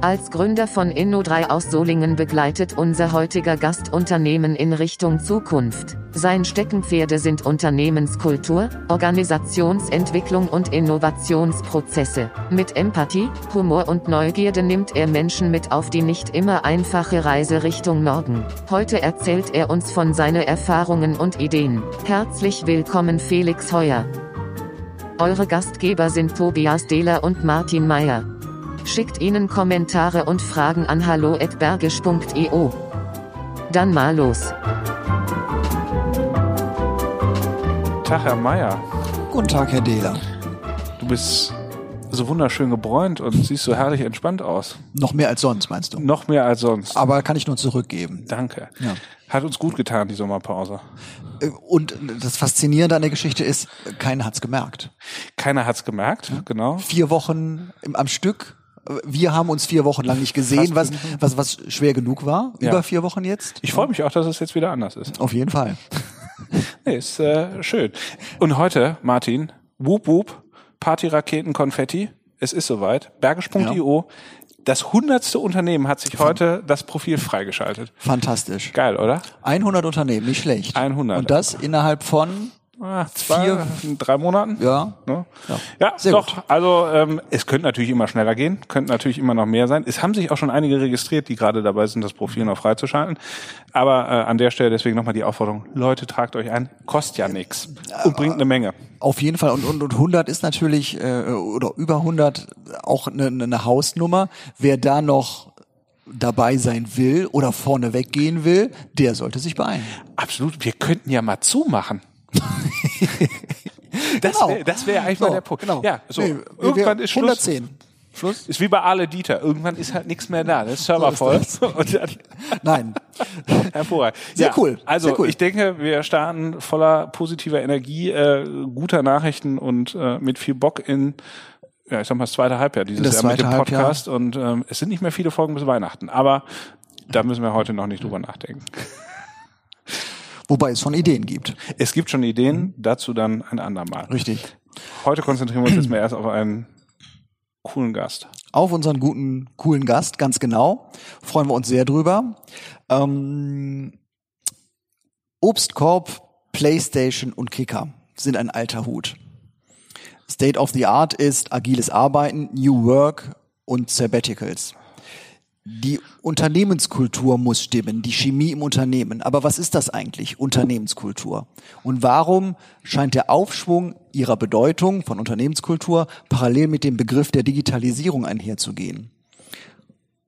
Als Gründer von Inno3 aus Solingen begleitet unser heutiger Gast Unternehmen in Richtung Zukunft. Sein Steckenpferde sind Unternehmenskultur, Organisationsentwicklung und Innovationsprozesse. Mit Empathie, Humor und Neugierde nimmt er Menschen mit auf die nicht immer einfache Reise Richtung Norden. Heute erzählt er uns von seinen Erfahrungen und Ideen. Herzlich willkommen Felix Heuer. Eure Gastgeber sind Tobias Dehler und Martin Meyer. Schickt ihnen Kommentare und Fragen an hallo@bergisch.eu. Dann mal los. Tag, Herr Meier. Guten Tag, Herr Dehler. Du bist so wunderschön gebräunt und siehst so herrlich entspannt aus. Noch mehr als sonst, meinst du? Noch mehr als sonst. Aber kann ich nur zurückgeben. Danke. Ja. Hat uns gut getan, die Sommerpause. Äh, Und das Faszinierende an der Geschichte ist, keiner hat's gemerkt. Keiner hat's gemerkt, genau. Vier Wochen im, am Stück. Wir haben uns vier Wochen lang nicht gesehen, was, was, was schwer genug war. Ja. Über vier Wochen jetzt. Ich freue mich auch, dass es jetzt wieder anders ist. Auf jeden Fall. Nee, ist äh, schön. Und heute, Martin, Wup Wup, Partyraketen, Konfetti. Es ist soweit. Bergisch.io. Das hundertste Unternehmen hat sich heute das Profil freigeschaltet. Fantastisch. Geil, oder? 100 Unternehmen, nicht schlecht. 100. Und das innerhalb von zwei, Vier- drei Monaten. Ja. Ne? Ja. Ja, Sehr doch. gut. Also ähm, es könnte natürlich immer schneller gehen, könnte natürlich immer noch mehr sein. Es haben sich auch schon einige registriert, die gerade dabei sind, das Profil noch freizuschalten. Aber äh, an der Stelle deswegen nochmal die Aufforderung: Leute, tragt euch ein, kostet ja nichts und bringt eine Menge. Auf jeden Fall. Und, und, und 100 ist natürlich, äh, oder über 100 auch eine, eine Hausnummer. Wer da noch dabei sein will oder vorne weggehen will, der sollte sich beeilen. Absolut. Wir könnten ja mal zumachen. das Genau. wäre das wär eigentlich So, mal der Punkt. Genau. Ja, so. Nee, Irgendwann ist Schluss. 110. Schluss? Ist wie bei Ale Dieter. Irgendwann ist halt nichts mehr da. Das ist Server So ist voll. Dann Nein. Hervorragend. Sehr cool, Also sehr cool. ich denke, wir starten voller positiver Energie, äh, guter Nachrichten und äh, mit viel Bock in, ja, ich sag mal, das zweite Halbjahr dieses Jahr mit dem zweite Halbjahr. Podcast. Und ähm, es sind nicht mehr viele Folgen bis Weihnachten, aber da müssen wir heute noch nicht drüber nachdenken. Wobei es schon Ideen gibt. Es gibt schon Ideen, dazu dann ein andermal. Richtig. Heute konzentrieren wir uns jetzt mal erst auf einen coolen Gast. Auf unseren guten, coolen Gast, ganz genau. Freuen wir uns sehr drüber. Ähm, Obstkorb, Playstation und Kicker sind ein alter Hut. State of the Art ist agiles Arbeiten, New Work und Sabbaticals. Die Unternehmenskultur muss stimmen, die Chemie im Unternehmen. Aber was ist das eigentlich, Unternehmenskultur? Und warum scheint der Aufschwung ihrer Bedeutung von Unternehmenskultur parallel mit dem Begriff der Digitalisierung einherzugehen?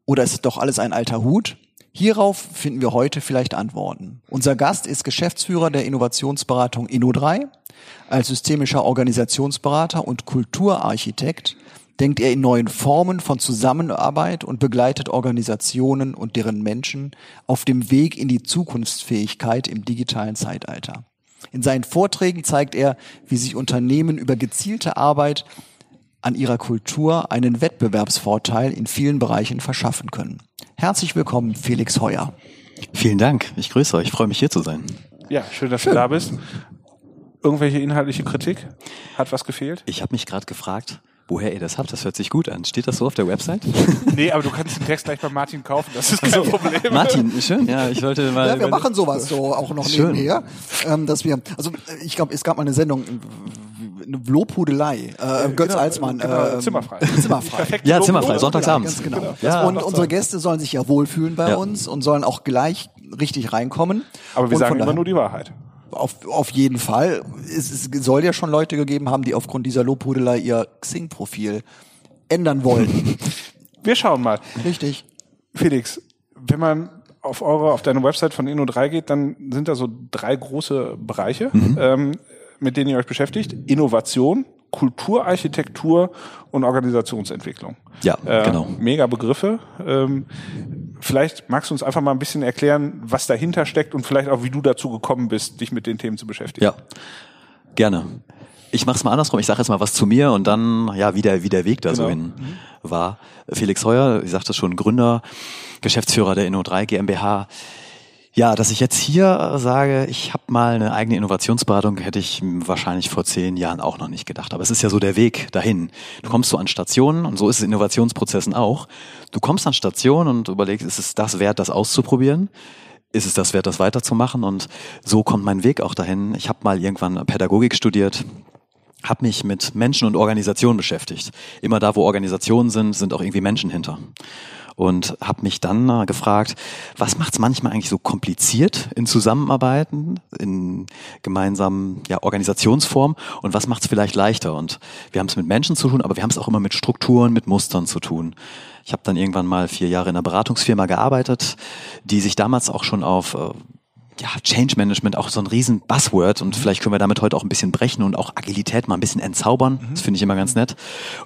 Oder ist doch alles ein alter Hut? Hierauf finden wir heute vielleicht Antworten. Unser Gast ist Geschäftsführer der Innovationsberatung Inno3. Als systemischer Organisationsberater und Kulturarchitekt denkt er in neuen Formen von Zusammenarbeit und begleitet Organisationen und deren Menschen auf dem Weg in die Zukunftsfähigkeit im digitalen Zeitalter. In seinen Vorträgen zeigt er, wie sich Unternehmen über gezielte Arbeit an ihrer Kultur einen Wettbewerbsvorteil in vielen Bereichen verschaffen können. Herzlich willkommen, Felix Heuer. Vielen Dank. Ich grüße euch. Ich freue mich hier zu sein. Ja, schön, dass du da bist. Irgendwelche inhaltliche Kritik? Hat was gefehlt? Ich habe mich gerade gefragt, woher ihr das habt. Das hört sich gut an. Steht das so auf der Website? Nee, aber du kannst den Text gleich bei Martin kaufen, das ist kein Problem. Martin, schön. Ja, ich wollte mal. Ja, wir machen sowas so auch noch Schön. nebenher, ähm, dass wir, also äh, ich glaube, es gab mal eine Sendung, eine Lobhudelei, äh, Götz genau, Alsmann, genau, äh, Zimmerfrei. Zimmerfrei. Ja, zimmerfrei, sonntagsabends. Ganz genau. Ja, und unsere. Gäste sollen sich ja wohlfühlen bei Ja. uns und sollen auch gleich richtig reinkommen. Aber wir und sagen immer nur die Wahrheit. Auf, auf jeden Fall. Es, es soll ja schon Leute gegeben haben, die aufgrund dieser Lobhudelei ihr Xing-Profil ändern wollten. Wir schauen mal. Richtig. Felix, wenn man auf eure, auf deine Website von Inno3 geht, dann sind da so drei große Bereiche, ähm, mit denen ihr euch beschäftigt. Innovation, Kulturarchitektur und Organisationsentwicklung. Ja, Äh, genau. Mega Begriffe. Ähm, vielleicht magst du uns einfach mal ein bisschen erklären, was dahinter steckt und vielleicht auch, wie du dazu gekommen bist, dich mit den Themen zu beschäftigen. Ja, gerne. Ich mache es mal andersrum. Ich sage jetzt mal was zu mir und dann, ja, wie der, wie der Weg da so Genau. hin war. Felix Heuer, ich sagte schon, Gründer, Geschäftsführer der Inno3 GmbH. Ja, dass ich jetzt hier sage, ich habe mal eine eigene Innovationsberatung, hätte ich wahrscheinlich vor zehn Jahren auch noch nicht gedacht. Aber es ist ja so der Weg dahin. Du kommst so an Stationen und so ist es in Innovationsprozessen auch. Du kommst an Stationen und überlegst, ist es das wert, das auszuprobieren? Ist es das wert, das weiterzumachen? Und so kommt mein Weg auch dahin. Ich habe mal irgendwann Pädagogik studiert, habe mich mit Menschen und Organisationen beschäftigt. Immer da, wo Organisationen sind, sind auch irgendwie Menschen hinter und habe mich dann äh, gefragt, was macht es manchmal eigentlich so kompliziert in Zusammenarbeiten, in gemeinsamen ja, Organisationsformen und was macht es vielleicht leichter? Und wir haben es mit Menschen zu tun, aber wir haben es auch immer mit Strukturen, mit Mustern zu tun. Ich habe dann irgendwann mal vier Jahre in einer Beratungsfirma gearbeitet, die sich damals auch schon auf äh, ja, Change Management auch so ein riesen Buzzword und vielleicht können wir damit heute auch ein bisschen brechen und auch Agilität mal ein bisschen entzaubern. Mhm. Das finde ich immer ganz nett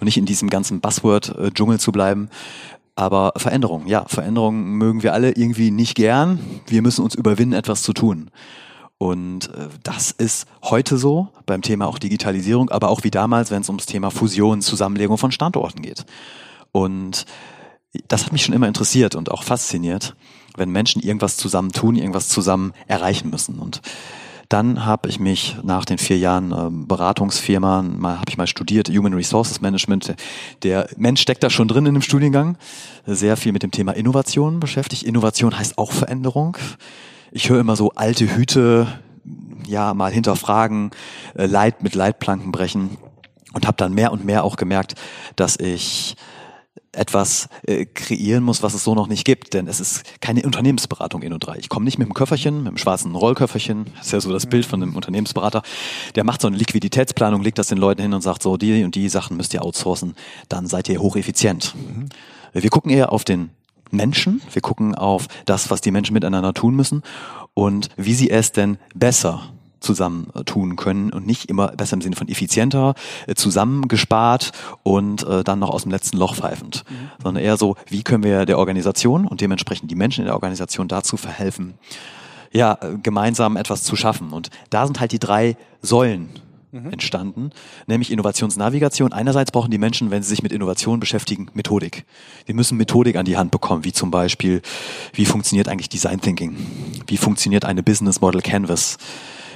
und nicht in diesem ganzen Buzzword-Dschungel zu bleiben. Aber Veränderung, ja, Veränderung mögen wir alle irgendwie nicht gern. Wir müssen uns überwinden, etwas zu tun. Und äh, das ist heute so beim Thema auch Digitalisierung, aber auch wie damals, wenn es ums Thema Fusion, Zusammenlegung von Standorten geht. Und das hat mich schon immer interessiert und auch fasziniert, wenn Menschen irgendwas zusammen tun, irgendwas zusammen erreichen müssen. Und dann habe ich mich nach den vier Jahren äh, Beratungsfirma, mal habe ich mal studiert, Human Resources Management. Der Mensch steckt da schon drin in dem Studiengang. Sehr viel mit dem Thema Innovation beschäftigt. Innovation heißt auch Veränderung. Ich höre immer so alte Hüte, ja, mal hinterfragen, äh, Leid mit Leitplanken brechen und habe dann mehr und mehr auch gemerkt, dass ich etwas äh, kreieren muss, was es so noch nicht gibt. Denn es ist keine Unternehmensberatung in und drei. Ich komme nicht mit dem Köfferchen, mit dem schwarzen Rollköfferchen, das ist ja so das Bild von einem Unternehmensberater, der macht so eine Liquiditätsplanung, legt das den Leuten hin und sagt so, die und die Sachen müsst ihr outsourcen, dann seid ihr hocheffizient. Mhm. Wir gucken eher auf den Menschen, wir gucken auf das, was die Menschen miteinander tun müssen und wie sie es denn besser zusammen äh, tun können und nicht immer besser im Sinne von effizienter, äh, zusammengespart und äh, dann noch aus dem letzten Loch pfeifend, mhm. sondern eher so, wie können wir der Organisation und dementsprechend die Menschen in der Organisation dazu verhelfen, ja, gemeinsam etwas zu schaffen. Und da sind halt die drei Säulen mhm. entstanden, nämlich Innovationsnavigation. Einerseits brauchen die Menschen, wenn sie sich mit Innovation beschäftigen, Methodik. Sie müssen Methodik an die Hand bekommen, wie zum Beispiel, wie funktioniert eigentlich Design Thinking? Wie funktioniert eine Business Model Canvas?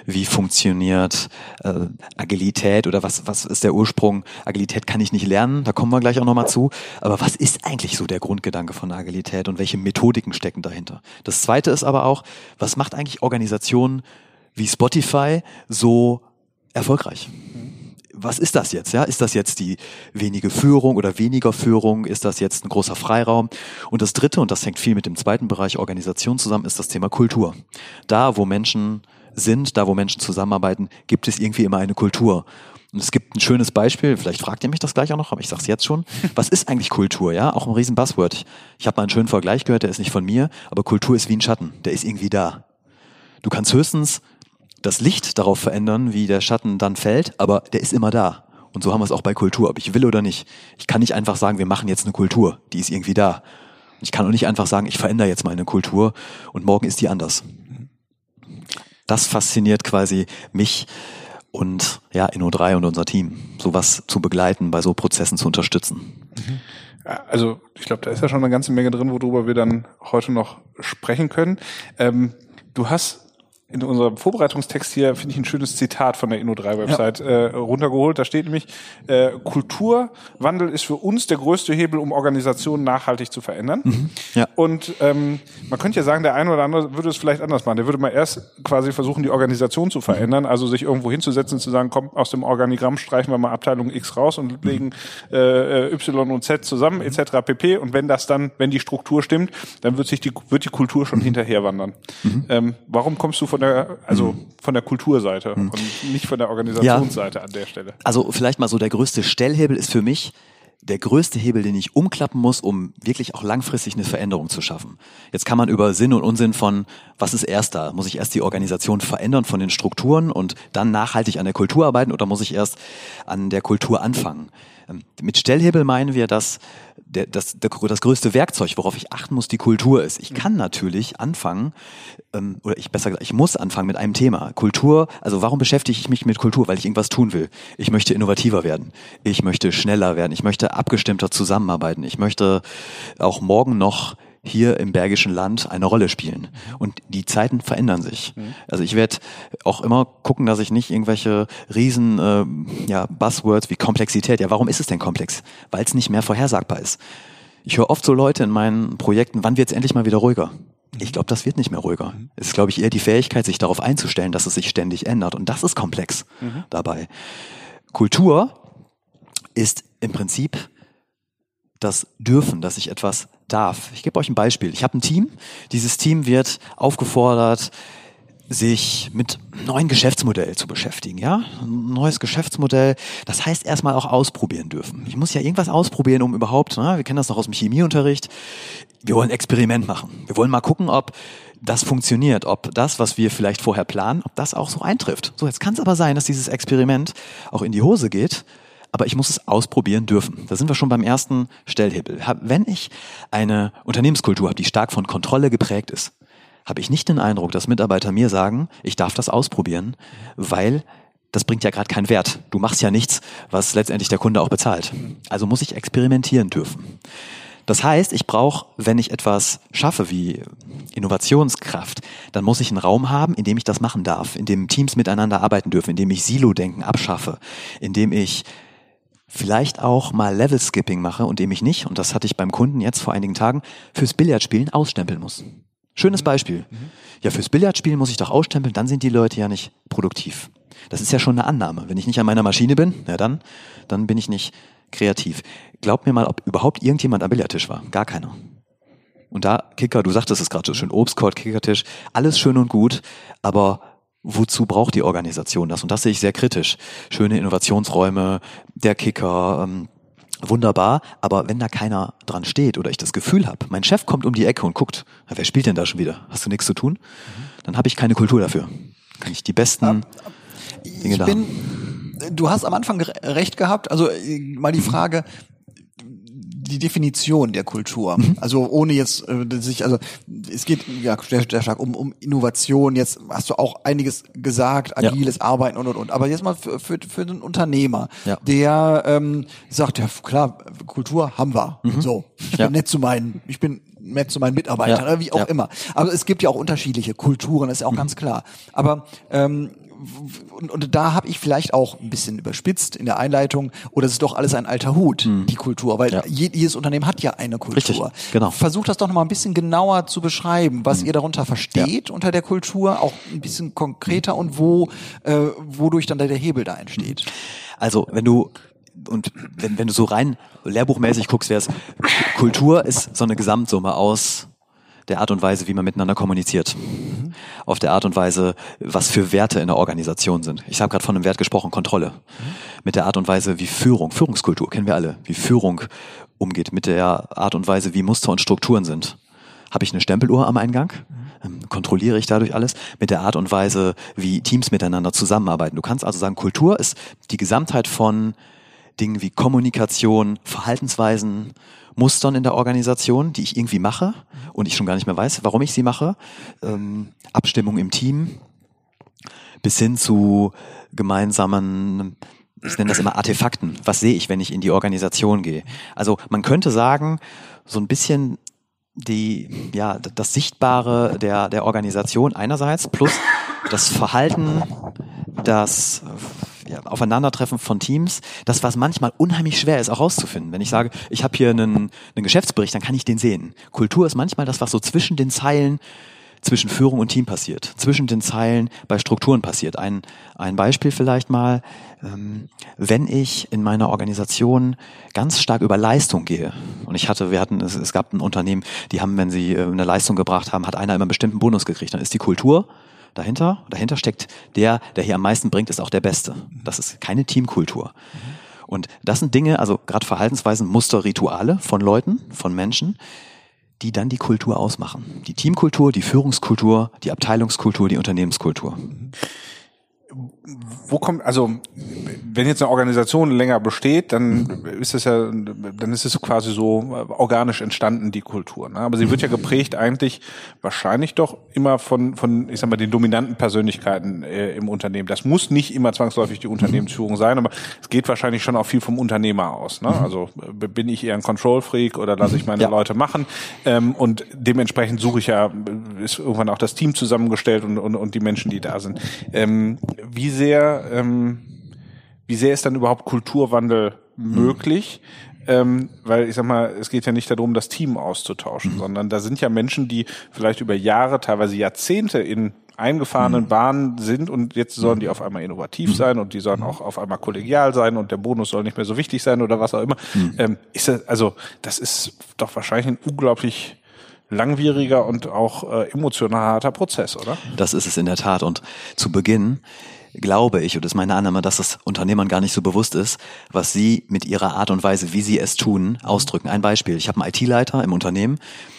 Wie funktioniert äh, Agilität oder was, was ist der Ursprung? Agilität kann ich nicht lernen, da kommen wir gleich auch nochmal zu. Aber was ist eigentlich so der Grundgedanke von Agilität und welche Methodiken stecken dahinter? Das zweite ist aber auch, was macht eigentlich Organisationen wie Spotify so erfolgreich? was ist das jetzt? Ja, ist das jetzt die wenige Führung oder weniger Führung? Ist das jetzt ein großer Freiraum? Und das dritte, und das hängt viel mit dem zweiten Bereich Organisation zusammen, ist das Thema Kultur. Da, wo Menschen sind, da wo Menschen zusammenarbeiten, gibt es irgendwie immer eine Kultur. Und es gibt ein schönes Beispiel, vielleicht fragt ihr mich das gleich auch noch, aber ich sage es jetzt schon. Was ist eigentlich Kultur? Ja, auch ein riesen Buzzword. Ich, ich habe mal einen schönen Vergleich gehört, der ist nicht von mir, aber Kultur ist wie ein Schatten, der ist irgendwie da. Du kannst höchstens das Licht darauf verändern, wie der Schatten dann fällt, aber der ist immer da. Und so haben wir es auch bei Kultur, ob ich will oder nicht. Ich kann nicht einfach sagen, wir machen jetzt eine Kultur, die ist irgendwie da. Ich kann auch nicht einfach sagen, ich verändere jetzt mal eine Kultur und morgen ist die anders das fasziniert quasi mich und ja, Inno3 und unser Team, sowas zu begleiten, bei so Prozessen zu unterstützen. Mhm. Also ich glaube, da ist ja schon eine ganze Menge drin, worüber wir dann heute noch sprechen können. Ähm, du hast in unserem Vorbereitungstext hier finde ich ein schönes Zitat von der Inno3-Website ja. äh, runtergeholt. Da steht nämlich, äh, Kulturwandel ist für uns der größte Hebel, um Organisationen nachhaltig zu verändern. Mhm. Ja. Und ähm, man könnte ja sagen, der eine oder andere würde es vielleicht anders machen. Der würde mal erst quasi versuchen, die Organisation zu verändern, also sich irgendwo hinzusetzen und zu sagen, komm, aus dem Organigramm streichen wir mal Abteilung X raus und legen äh, Y und Z zusammen, etc. pp. Und wenn das dann, wenn die Struktur stimmt, dann wird sich die, wird die Kultur schon mhm. hinterher wandern. Mhm. Ähm, warum kommst du von von der, also hm. von der Kulturseite hm. und nicht von der Organisationsseite ja. an der Stelle. Also vielleicht mal so der größte Stellhebel ist für mich, der größte Hebel, den ich umklappen muss, um wirklich auch langfristig eine Veränderung zu schaffen. Jetzt kann man über Sinn und Unsinn von, was ist erst da? Muss ich erst die Organisation verändern von den Strukturen und dann nachhaltig an der Kultur arbeiten oder muss ich erst an der Kultur anfangen? Ähm, mit Stellhebel meinen wir, dass der, das, der, das größte Werkzeug, worauf ich achten muss, die Kultur ist. Ich kann natürlich anfangen, ähm, oder ich besser gesagt, ich muss anfangen mit einem Thema. Kultur, also warum beschäftige ich mich mit Kultur? Weil ich irgendwas tun will. Ich möchte innovativer werden. Ich möchte schneller werden. Ich möchte abgestimmter zusammenarbeiten. Ich möchte auch morgen noch hier im Bergischen Land eine Rolle spielen. Und die Zeiten verändern sich. Also ich werde auch immer gucken, dass ich nicht irgendwelche riesen äh, ja, Buzzwords wie Komplexität, ja, warum ist es denn komplex? Weil es nicht mehr vorhersagbar ist. Ich höre oft so Leute in meinen Projekten, wann wird es endlich mal wieder ruhiger? Ich glaube, das wird nicht mehr ruhiger. Es ist, glaube ich, eher die Fähigkeit, sich darauf einzustellen, dass es sich ständig ändert. Und das ist komplex dabei. Kultur ist im Prinzip das Dürfen, dass ich etwas darf. Ich gebe euch ein Beispiel. Ich habe ein Team. Dieses Team wird aufgefordert, sich mit neuen Geschäftsmodell zu beschäftigen, ja? Ein neues Geschäftsmodell. Das heißt erstmal auch ausprobieren dürfen. Ich muss ja irgendwas ausprobieren, um überhaupt, ne? wir kennen das noch aus dem Chemieunterricht. Wir wollen ein Experiment machen. Wir wollen mal gucken, ob das funktioniert, ob das, was wir vielleicht vorher planen, ob das auch so eintrifft. So, jetzt kann es aber sein, dass dieses Experiment auch in die Hose geht aber ich muss es ausprobieren dürfen. Da sind wir schon beim ersten Stellhebel. Wenn ich eine Unternehmenskultur habe, die stark von Kontrolle geprägt ist, habe ich nicht den Eindruck, dass Mitarbeiter mir sagen, ich darf das ausprobieren, weil das bringt ja gerade keinen Wert. Du machst ja nichts, was letztendlich der Kunde auch bezahlt. Also muss ich experimentieren dürfen. Das heißt, ich brauche, wenn ich etwas schaffe wie Innovationskraft, dann muss ich einen Raum haben, in dem ich das machen darf, in dem Teams miteinander arbeiten dürfen, in dem ich Silo-Denken abschaffe, in dem ich vielleicht auch mal Level-Skipping mache und dem ich nicht, und das hatte ich beim Kunden jetzt vor einigen Tagen, fürs Billardspielen ausstempeln muss. Schönes Beispiel. Ja, fürs Billardspielen muss ich doch ausstempeln, dann sind die Leute ja nicht produktiv. Das ist ja schon eine Annahme. Wenn ich nicht an meiner Maschine bin, ja dann, dann bin ich nicht kreativ. Glaub mir mal, ob überhaupt irgendjemand am Billardtisch war. Gar keiner. Und da, Kicker, du sagtest es gerade so schön, Obstkorb, Kickertisch, alles schön und gut, aber wozu braucht die Organisation das? Und das sehe ich sehr kritisch. Schöne Innovationsräume, der Kicker, ähm, wunderbar, aber wenn da keiner dran steht oder ich das Gefühl habe, mein Chef kommt um die Ecke und guckt, wer spielt denn da schon wieder? Hast du nichts zu tun? Mhm. Dann habe ich keine Kultur dafür. Kann ich die besten ähm, Dinge ich da bin, haben. Du hast am Anfang recht gehabt. Also äh, mal die Frage, die Definition der Kultur. Mhm. Also ohne jetzt äh, sich, also es geht ja sehr, sehr stark um, um Innovation. Jetzt hast du auch einiges gesagt, agiles ja. Arbeiten und und und. Aber jetzt mal für, für, für den Unternehmer, ja. der ähm, sagt, ja klar, Kultur haben wir. Mhm. So, ich ja. bin nett zu meinen, ich bin nett zu meinen Mitarbeitern, ja. wie auch immer. Aber es gibt ja auch unterschiedliche Kulturen, ist ja auch mhm. ganz klar. Aber ähm, und, und da habe ich vielleicht auch ein bisschen überspitzt in der Einleitung, oder es ist doch alles ein alter Hut, mhm. die Kultur, weil ja. jedes Unternehmen hat ja eine Kultur. Richtig, genau. Versucht das doch nochmal ein bisschen genauer zu beschreiben, was mhm. ihr darunter versteht ja. unter der Kultur, auch ein bisschen konkreter mhm. und wo, äh, wodurch dann der Hebel da entsteht. Also, wenn du und wenn, wenn du so rein lehrbuchmäßig guckst, wäre es Kultur ist so eine Gesamtsumme aus der Art und Weise, wie man miteinander kommuniziert. Mhm. Auf der Art und Weise, was für Werte in der Organisation sind. Ich habe gerade von einem Wert gesprochen, Kontrolle. Mhm. Mit der Art und Weise, wie Führung, Führungskultur kennen wir alle, wie Führung umgeht, mit der Art und Weise, wie Muster und Strukturen sind. Habe ich eine Stempeluhr am Eingang? Mhm. Kontrolliere ich dadurch alles? Mit der Art und Weise, wie Teams miteinander zusammenarbeiten. Du kannst also sagen, Kultur ist die Gesamtheit von Dingen wie Kommunikation, Verhaltensweisen, Mustern in der Organisation, die ich irgendwie mache und ich schon gar nicht mehr weiß, warum ich sie mache. Ähm, Abstimmung im Team bis hin zu gemeinsamen, ich nenne das immer Artefakten. Was sehe ich, wenn ich in die Organisation gehe? Also man könnte sagen, so ein bisschen die, ja, das Sichtbare der, der Organisation einerseits plus das Verhalten, das ja, Aufeinandertreffen von Teams, das was manchmal unheimlich schwer ist, auch rauszufinden. Wenn ich sage, ich habe hier einen, einen Geschäftsbericht, dann kann ich den sehen. Kultur ist manchmal das, was so zwischen den Zeilen zwischen Führung und Team passiert, zwischen den Zeilen bei Strukturen passiert. Ein, ein Beispiel vielleicht mal, ähm, wenn ich in meiner Organisation ganz stark über Leistung gehe, und ich hatte, wir hatten, es, es gab ein Unternehmen, die haben, wenn sie äh, eine Leistung gebracht haben, hat einer immer einen bestimmten Bonus gekriegt, dann ist die Kultur dahinter. Dahinter steckt der, der hier am meisten bringt, ist auch der Beste. Das ist keine Teamkultur. Und das sind Dinge, also gerade Verhaltensweisen, Muster, Rituale von Leuten, von Menschen, die dann die Kultur ausmachen. Die Teamkultur, die Führungskultur, die Abteilungskultur, die Unternehmenskultur. Wo kommt, also wenn jetzt eine Organisation länger besteht, dann ist es ja, dann ist es quasi so organisch entstanden, die Kultur. Ne? Aber sie wird ja geprägt eigentlich wahrscheinlich doch immer von, von, ich sag mal, den dominanten Persönlichkeiten äh, im Unternehmen. Das muss nicht immer zwangsläufig die Unternehmensführung sein, aber es geht wahrscheinlich schon auch viel vom Unternehmer aus. Ne? Also bin ich eher ein Control-Freak oder lasse ich meine ja. Leute machen? Ähm, und dementsprechend suche ich ja, ist irgendwann auch das Team zusammengestellt und, und, und die Menschen, die da sind. Ähm, wie sehr, ähm, wie sehr ist dann überhaupt Kulturwandel möglich? Mhm. Ähm, weil ich sag mal, es geht ja nicht darum, das Team auszutauschen, mhm. sondern da sind ja Menschen, die vielleicht über Jahre, teilweise Jahrzehnte in eingefahrenen mhm. Bahnen sind und jetzt sollen die mhm. auf einmal innovativ mhm. sein und die sollen auch auf einmal kollegial sein und der Bonus soll nicht mehr so wichtig sein oder was auch immer. Mhm. Ähm, ist das, also das ist doch wahrscheinlich ein unglaublich langwieriger und auch äh, emotional harter Prozess, oder? Das ist es in der Tat. Und zu Beginn glaube ich, und das ist meine Annahme, dass das Unternehmern gar nicht so bewusst ist, was sie mit ihrer Art und Weise, wie sie es tun, ausdrücken. Ein Beispiel. Ich habe einen IT-Leiter im Unternehmen,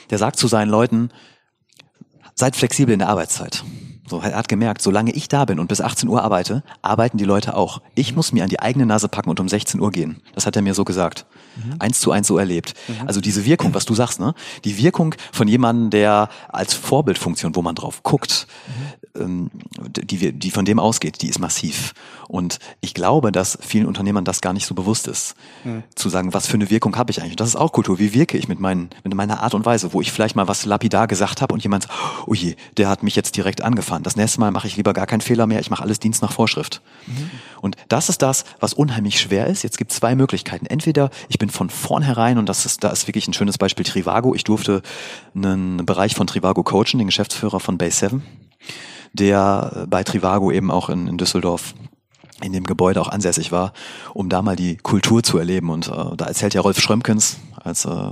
der sagt zu seinen Leuten, seid flexibel in der Arbeitszeit. So, er hat gemerkt, solange ich da bin und bis 18 Uhr arbeite, arbeiten die Leute auch. Ich muss mir an die eigene Nase packen und um 16 Uhr gehen. Das hat er mir so gesagt. Mhm. Eins zu eins so erlebt. Mhm. Also diese Wirkung, was du sagst, ne? Die Wirkung von jemandem, der als Vorbildfunktion, wo man drauf guckt, mhm. ähm, die, die von dem ausgeht, die ist massiv. Und ich glaube, dass vielen Unternehmern das gar nicht so bewusst ist. Mhm. Zu sagen, was für eine Wirkung habe ich eigentlich? das ist auch Kultur. Wie wirke ich mit, meinen, mit meiner Art und Weise, wo ich vielleicht mal was lapidar gesagt habe und jemand, oh je, der hat mich jetzt direkt angefahren. Das nächste Mal mache ich lieber gar keinen Fehler mehr, ich mache alles Dienst nach Vorschrift. Mhm. Und das ist das, was unheimlich schwer ist. Jetzt gibt es zwei Möglichkeiten. Entweder ich bin von vornherein, und das ist, da ist wirklich ein schönes Beispiel Trivago. Ich durfte einen Bereich von Trivago coachen, den Geschäftsführer von Base 7 der bei Trivago eben auch in, in Düsseldorf in dem Gebäude auch ansässig war, um da mal die Kultur zu erleben. Und äh, da erzählt ja Rolf Schrömkens als äh,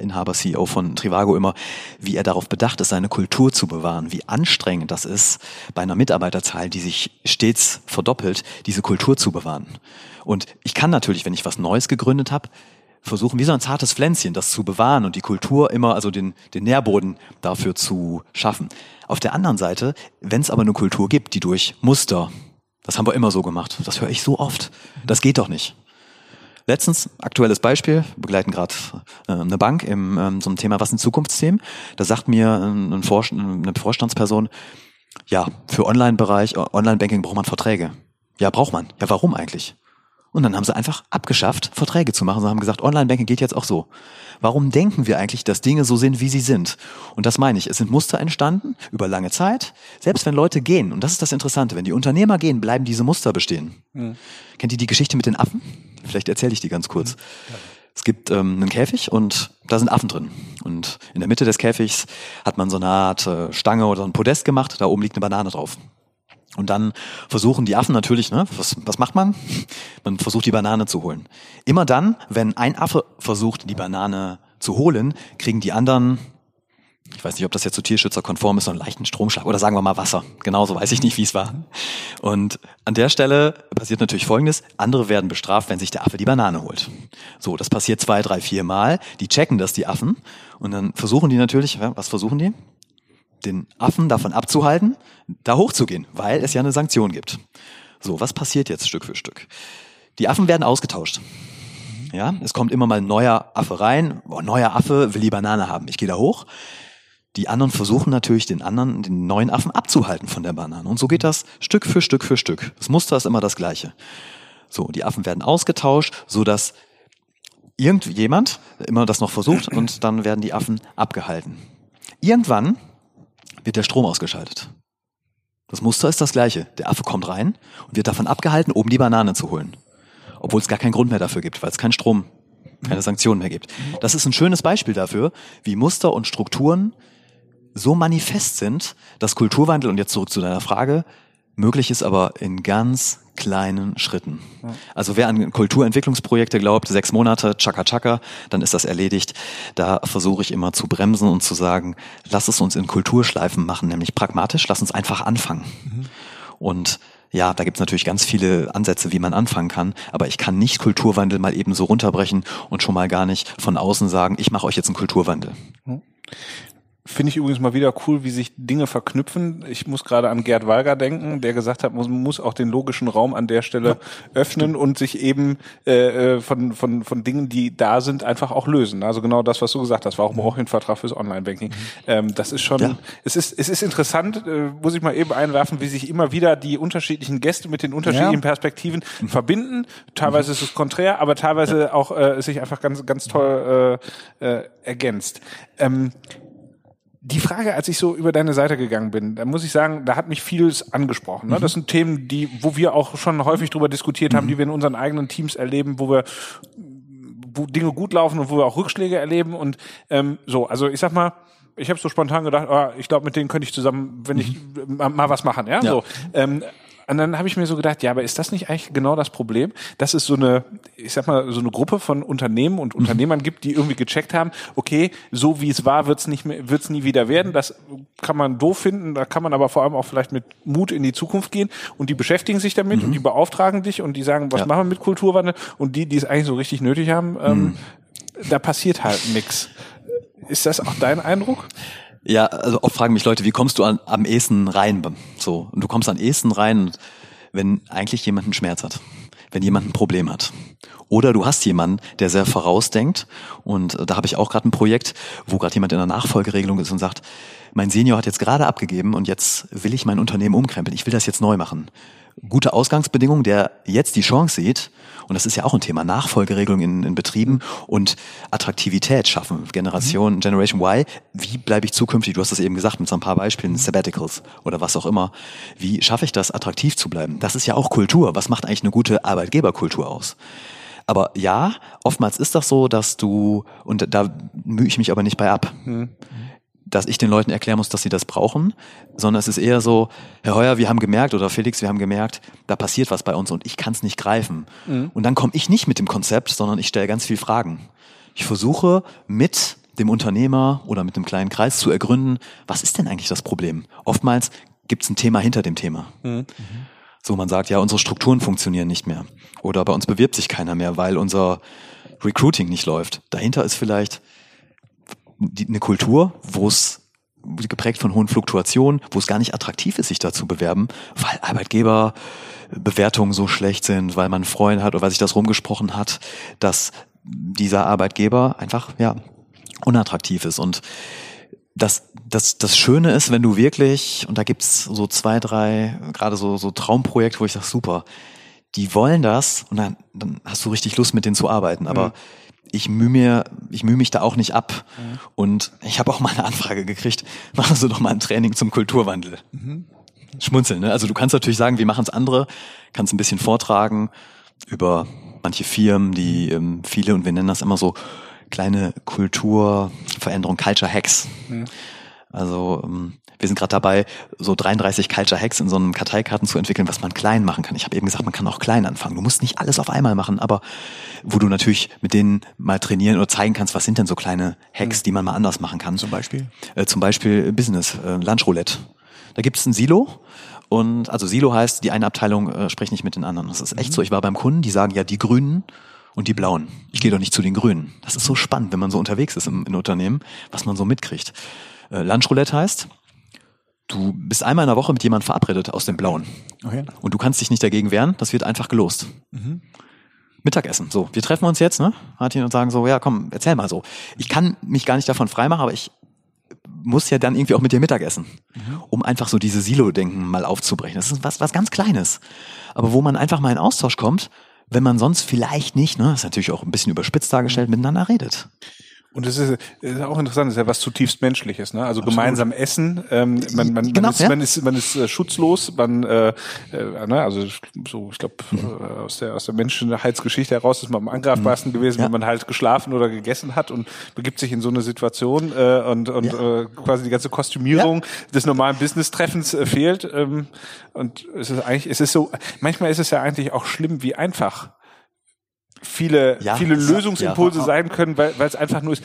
Inhaber, CEO von Trivago immer, wie er darauf bedacht ist, seine Kultur zu bewahren, wie anstrengend das ist, bei einer Mitarbeiterzahl, die sich stets verdoppelt, diese Kultur zu bewahren. Und ich kann natürlich, wenn ich was Neues gegründet habe, versuchen, wie so ein zartes Pflänzchen, das zu bewahren und die Kultur immer, also den, den Nährboden dafür zu schaffen. Auf der anderen Seite, wenn es aber eine Kultur gibt, die durch Muster, das haben wir immer so gemacht. Das höre ich so oft. Das geht doch nicht. Letztens, aktuelles Beispiel, begleiten gerade äh, eine Bank im ähm, so Thema, was ein Zukunftsthemen. Da sagt mir ein, ein Vor eine Vorstandsperson, ja, für Online-Bereich, Online-Banking braucht man Verträge. Ja, braucht man. Ja, warum eigentlich? Und dann haben sie einfach abgeschafft, Verträge zu machen. Sie haben gesagt, Online-Banking geht jetzt auch so. Warum denken wir eigentlich, dass Dinge so sind, wie sie sind? Und das meine ich. Es sind Muster entstanden über lange Zeit. Selbst wenn Leute gehen, und das ist das Interessante, wenn die Unternehmer gehen, bleiben diese Muster bestehen. Mhm. Kennt ihr die Geschichte mit den Affen? Vielleicht erzähle ich die ganz kurz. Mhm. Ja. Es gibt ähm, einen Käfig und da sind Affen drin. Und in der Mitte des Käfigs hat man so eine Art äh, Stange oder ein Podest gemacht. Da oben liegt eine Banane drauf. Und dann versuchen die Affen natürlich, ne, was, was macht man? Man versucht die Banane zu holen. Immer dann, wenn ein Affe versucht, die Banane zu holen, kriegen die anderen, ich weiß nicht, ob das jetzt so tierschützerkonform ist, so einen leichten Stromschlag oder sagen wir mal Wasser. Genauso weiß ich nicht, wie es war. Und an der Stelle passiert natürlich Folgendes. Andere werden bestraft, wenn sich der Affe die Banane holt. So, das passiert zwei, drei, vier Mal. Die checken das, die Affen. Und dann versuchen die natürlich, was versuchen die? Den Affen davon abzuhalten, da hochzugehen, weil es ja eine Sanktion gibt. So, was passiert jetzt Stück für Stück? Die Affen werden ausgetauscht. Ja, es kommt immer mal ein neuer Affe rein. Oh, neuer Affe will die Banane haben. Ich gehe da hoch. Die anderen versuchen natürlich den anderen, den neuen Affen abzuhalten von der Banane. Und so geht das Stück für Stück für Stück. Das Muster ist immer das gleiche. So, die Affen werden ausgetauscht, so dass irgendjemand immer das noch versucht und dann werden die Affen abgehalten. Irgendwann wird der Strom ausgeschaltet. Das Muster ist das gleiche. Der Affe kommt rein und wird davon abgehalten, oben die Banane zu holen. Obwohl es gar keinen Grund mehr dafür gibt, weil es keinen Strom, keine Sanktionen mehr gibt. Das ist ein schönes Beispiel dafür, wie Muster und Strukturen so manifest sind, dass Kulturwandel, und jetzt zurück zu deiner Frage, möglich ist aber in ganz kleinen Schritten. Also wer an Kulturentwicklungsprojekte glaubt, sechs Monate, tschakka tschakka, dann ist das erledigt. Da versuche ich immer zu bremsen und zu sagen, lass es uns in Kulturschleifen machen, nämlich pragmatisch, lass uns einfach anfangen. Mhm. Und ja, da gibt es natürlich ganz viele Ansätze, wie man anfangen kann, aber ich kann nicht Kulturwandel mal eben so runterbrechen und schon mal gar nicht von außen sagen, ich mache euch jetzt einen Kulturwandel. Finde ich übrigens mal wieder cool, wie sich Dinge verknüpfen. Ich muss gerade an Gerd Walger denken, der gesagt hat, man muss auch den logischen Raum an der Stelle ja, öffnen stimmt. und sich eben äh, äh, von, von, von Dingen, die da sind, einfach auch lösen. Also genau das, was du gesagt hast, war auch im Orient-Vertrag fürs Online-Banking. Mhm. Ähm, das ist schon, ja. es ist, es ist interessant, äh, muss ich mal eben einwerfen, wie sich immer wieder die unterschiedlichen Gäste mit den unterschiedlichen ja. Perspektiven mhm. verbinden. Teilweise mhm. ist es konträr, aber teilweise auch äh, sich einfach ganz, ganz toll äh, äh, ergänzt. Ähm, die Frage, als ich so über deine Seite gegangen bin, da muss ich sagen, da hat mich vieles angesprochen. Ne? Mhm. Das sind Themen, die, wo wir auch schon häufig drüber diskutiert haben, mhm. die wir in unseren eigenen Teams erleben, wo wir wo Dinge gut laufen und wo wir auch Rückschläge erleben und ähm, so. Also ich sag mal, ich habe so spontan gedacht, oh, ich glaube, mit denen könnte ich zusammen, wenn ich mhm. mal, mal was machen, ja. ja. So. Ähm, und dann habe ich mir so gedacht, ja, aber ist das nicht eigentlich genau das Problem, dass es so eine, ich sag mal, so eine Gruppe von Unternehmen und mhm. Unternehmern gibt, die irgendwie gecheckt haben, okay, so wie es war, wird's nicht mehr, wird's nie wieder werden. Das kann man doof finden, da kann man aber vor allem auch vielleicht mit Mut in die Zukunft gehen und die beschäftigen sich damit mhm. und die beauftragen dich und die sagen, was ja. machen wir mit Kulturwandel und die, die es eigentlich so richtig nötig haben, ähm, mhm. da passiert halt nix. Ist das auch dein Eindruck? Ja, also oft fragen mich Leute, wie kommst du an, am ehesten rein? So, und du kommst am ehesten rein, wenn eigentlich jemand einen Schmerz hat, wenn jemand ein Problem hat. Oder du hast jemanden, der sehr vorausdenkt. Und äh, da habe ich auch gerade ein Projekt, wo gerade jemand in der Nachfolgeregelung ist und sagt, mein Senior hat jetzt gerade abgegeben und jetzt will ich mein Unternehmen umkrempeln. Ich will das jetzt neu machen. Gute Ausgangsbedingungen, der jetzt die Chance sieht, und das ist ja auch ein Thema, Nachfolgeregelung in, in Betrieben und Attraktivität schaffen. Generation, mhm. Generation Y, wie bleibe ich zukünftig, du hast das eben gesagt mit so ein paar Beispielen, mhm. Sabbaticals oder was auch immer. Wie schaffe ich das, attraktiv zu bleiben? Das ist ja auch Kultur. Was macht eigentlich eine gute Arbeitgeberkultur aus? Aber ja, oftmals ist das so, dass du, und da mühe ich mich aber nicht bei ab. Mhm dass ich den Leuten erklären muss, dass sie das brauchen, sondern es ist eher so, Herr Heuer, wir haben gemerkt oder Felix, wir haben gemerkt, da passiert was bei uns und ich kann es nicht greifen. Mhm. Und dann komme ich nicht mit dem Konzept, sondern ich stelle ganz viel Fragen. Ich versuche mit dem Unternehmer oder mit dem kleinen Kreis zu ergründen, was ist denn eigentlich das Problem? Oftmals gibt es ein Thema hinter dem Thema. Mhm. So, man sagt, ja, unsere Strukturen funktionieren nicht mehr. Oder bei uns bewirbt sich keiner mehr, weil unser Recruiting nicht läuft. Dahinter ist vielleicht die, eine Kultur, wo es geprägt von hohen Fluktuationen, wo es gar nicht attraktiv ist, sich da zu bewerben, weil Arbeitgeberbewertungen so schlecht sind, weil man Freunde hat oder weil sich das rumgesprochen hat, dass dieser Arbeitgeber einfach ja unattraktiv ist und das, das, das Schöne ist, wenn du wirklich, und da gibt's so zwei, drei, gerade so, so Traumprojekte, wo ich sage, super, die wollen das und dann, dann hast du richtig Lust, mit denen zu arbeiten. Aber mhm ich mühe mir, ich mühe mich da auch nicht ab. Mhm. Und ich habe auch mal eine Anfrage gekriegt, machen Sie doch mal ein Training zum Kulturwandel. Mhm. Schmunzeln, ne? Also du kannst natürlich sagen, wir machen es andere, kannst ein bisschen vortragen über manche Firmen, die ähm, viele, und wir nennen das immer so kleine Kulturveränderung, Culture Hacks. Mhm. Also ähm, wir sind gerade dabei, so 33 Culture Hacks in so einem Karteikarten zu entwickeln, was man klein machen kann. Ich habe eben gesagt, man kann auch klein anfangen. Du musst nicht alles auf einmal machen, aber wo du natürlich mit denen mal trainieren oder zeigen kannst, was sind denn so kleine Hacks, die man mal anders machen kann. Zum Beispiel? Äh, zum Beispiel Business, äh, Lunchroulette. Da gibt es ein Silo und also Silo heißt, die eine Abteilung äh, spricht nicht mit den anderen. Das ist echt mhm. so. Ich war beim Kunden, die sagen ja die Grünen und die Blauen. Ich gehe doch nicht zu den Grünen. Das ist so spannend, wenn man so unterwegs ist im, im Unternehmen, was man so mitkriegt. Äh, Lunchroulette heißt, Du bist einmal in der Woche mit jemandem verabredet aus dem Blauen. Okay. Und du kannst dich nicht dagegen wehren, das wird einfach gelost. Mhm. Mittagessen. So, wir treffen uns jetzt, ne, Martin, und sagen so, ja, komm, erzähl mal so. Ich kann mich gar nicht davon freimachen, aber ich muss ja dann irgendwie auch mit dir Mittagessen, mhm. um einfach so diese Silo-Denken mal aufzubrechen. Das ist was, was ganz Kleines. Aber wo man einfach mal in Austausch kommt, wenn man sonst vielleicht nicht, ne, ist natürlich auch ein bisschen überspitzt dargestellt, miteinander redet. Und es ist, ist auch interessant, es ist ja was zutiefst Menschliches, ne? Also Absolut. gemeinsam essen, ähm, man, man, genau, man, ist, ja. man ist, man ist äh, schutzlos, man, äh, äh, ne? also so, ich glaube, mhm. äh, aus der aus der Menschheitsgeschichte heraus ist man am angreifbarsten mhm. gewesen, ja. wenn man halt geschlafen oder gegessen hat und begibt sich in so eine Situation äh, und und ja. äh, quasi die ganze Kostümierung des normalen Business-Treffens äh, fehlt. Ähm, und es ist eigentlich, es ist so, manchmal ist es ja eigentlich auch schlimm, wie einfach viele, ja, viele Lösungsimpulse ja. sein können, weil es einfach nur ist,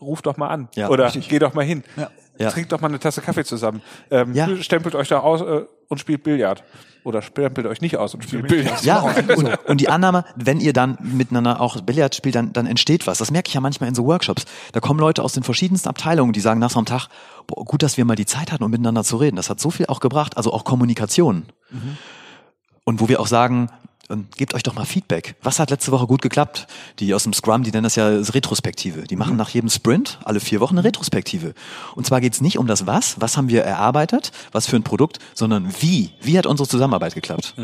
ruf doch mal an ja, oder richtig. geh doch mal hin. Ja. Trinkt doch mal eine Tasse Kaffee zusammen. Ähm, Ja. Stempelt euch da aus äh, und spielt Billard. Oder stempelt euch nicht aus und spielt Billard. Ja, und, und die Annahme, wenn ihr dann miteinander auch Billard spielt, dann, dann entsteht was. Das merke ich ja manchmal in so Workshops. Da kommen Leute aus den verschiedensten Abteilungen, die sagen nach so einem Tag, boah, gut, dass wir mal die Zeit hatten, um miteinander zu reden. Das hat so viel auch gebracht, also auch Kommunikation. Und wo wir auch sagen, ähm, gebt euch doch mal Feedback. Was hat letzte Woche gut geklappt? Die aus dem Scrum, die nennen das ja Retrospektive. Die machen nach jedem Sprint alle vier Wochen eine Retrospektive. Und zwar geht's nicht um das Was, was haben wir erarbeitet, was für ein Produkt, sondern wie. Wie hat unsere Zusammenarbeit geklappt?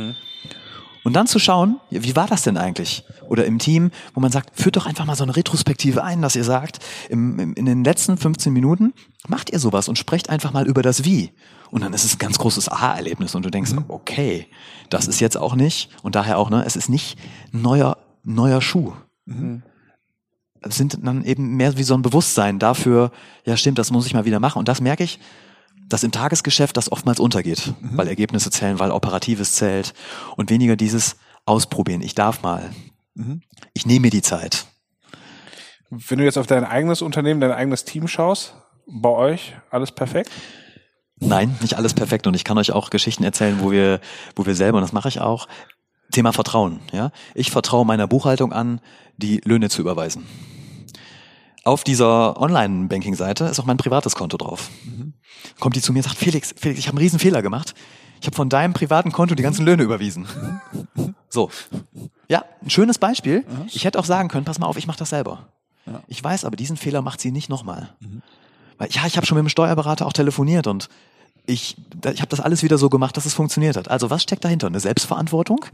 Und dann zu schauen, wie war das denn eigentlich? Oder im Team, wo man sagt, führt doch einfach mal so eine Retrospektive ein, dass ihr sagt, im, im, in den letzten 15 Minuten macht ihr sowas und sprecht einfach mal über das Wie. Und dann ist es ein ganz großes Aha-Erlebnis und du denkst, okay, das ist jetzt auch nicht, und daher auch, ne, es ist nicht neuer, neuer Schuh. Es sind dann eben mehr wie so ein Bewusstsein dafür, ja stimmt, das muss ich mal wieder machen. Und das merke ich, dass im Tagesgeschäft das oftmals untergeht, weil Ergebnisse zählen, weil Operatives zählt und weniger dieses Ausprobieren. Ich darf mal. Ich nehme mir die Zeit. Wenn du jetzt auf dein eigenes Unternehmen, dein eigenes Team schaust, bei euch alles perfekt? Nein, nicht alles perfekt. Und ich kann euch auch Geschichten erzählen, wo wir, wo wir selber, und das mache ich auch, Thema Vertrauen. Ja, ich vertraue meiner Buchhaltung an, die Löhne zu überweisen. Auf dieser Online-Banking-Seite ist auch mein privates Konto drauf. Kommt die zu mir und sagt, Felix, Felix, ich habe einen riesen Fehler gemacht. Ich habe von deinem privaten Konto die ganzen Löhne überwiesen. So. Ja, ein schönes Beispiel. Ich hätte auch sagen können, pass mal auf, ich mache das selber. Ich weiß aber, diesen Fehler macht sie nicht nochmal. Weil, ja, ich habe schon mit dem Steuerberater auch telefoniert und ich, ich habe das alles wieder so gemacht, dass es funktioniert hat. Also was steckt dahinter? Eine Selbstverantwortung,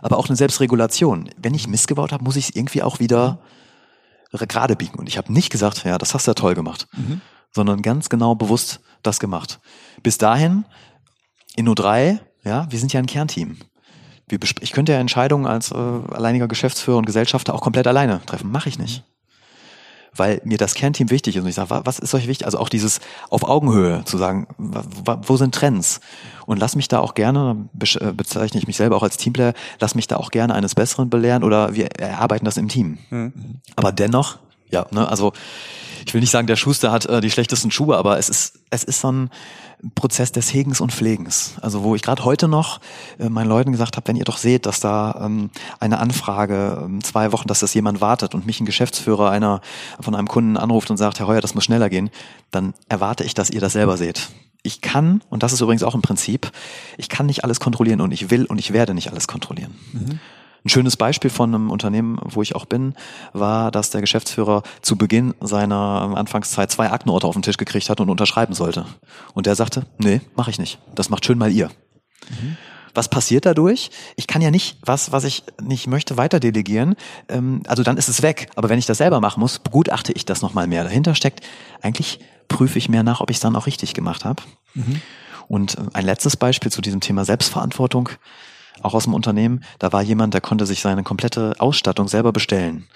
aber auch eine Selbstregulation. Wenn ich Mist gebaut habe, muss ich es irgendwie auch wieder gerade biegen. Und ich habe nicht gesagt, ja, das hast du ja toll gemacht, sondern ganz genau bewusst das gemacht. Bis dahin, Inno 3, ja, wir sind ja ein Kernteam. Ich könnte ja Entscheidungen als äh, alleiniger Geschäftsführer und Gesellschafter auch komplett alleine treffen. Mache ich nicht weil mir das Kernteam wichtig ist. Und ich sage, wa- was ist euch wichtig? Also auch dieses auf Augenhöhe zu sagen, wo sind Trends? Und lass mich da auch gerne, äh, bezeichne ich mich selber auch als Teamplayer, lass mich da auch gerne eines Besseren belehren oder wir erarbeiten das im Team. Aber dennoch, ja, ne, also ich will nicht sagen, der Schuster hat äh, die schlechtesten Schuhe, aber es ist, es ist so ein Prozess des Hegens und Pflegens. Also wo ich gerade heute noch äh, meinen Leuten gesagt habe, wenn ihr doch seht, dass da ähm, eine Anfrage ähm, zwei Wochen, dass das jemand wartet und mich ein Geschäftsführer einer von einem Kunden anruft und sagt, Herr Heuer, das muss schneller gehen, dann erwarte ich, dass ihr das selber seht. Ich kann, und das ist übrigens auch ein Prinzip, ich kann nicht alles kontrollieren und ich will und ich werde nicht alles kontrollieren. Ein schönes Beispiel von einem Unternehmen, wo ich auch bin, war, dass der Geschäftsführer zu Beginn seiner ähm, Anfangszeit zwei Aktenorte auf den Tisch gekriegt hat und unterschreiben sollte. Und der sagte, nee, mache ich nicht. Das macht schön mal ihr. Was passiert dadurch? Ich kann ja nicht was, was ich nicht möchte, weiter delegieren. Ähm, also dann ist es weg. Aber wenn ich das selber machen muss, begutachte ich das nochmal mehr. Dahinter steckt, eigentlich prüfe ich mehr nach, ob ich es dann auch richtig gemacht habe. Und äh, ein letztes Beispiel zu diesem Thema Selbstverantwortung, auch aus dem Unternehmen, da war jemand, der konnte sich seine komplette Ausstattung selber bestellen.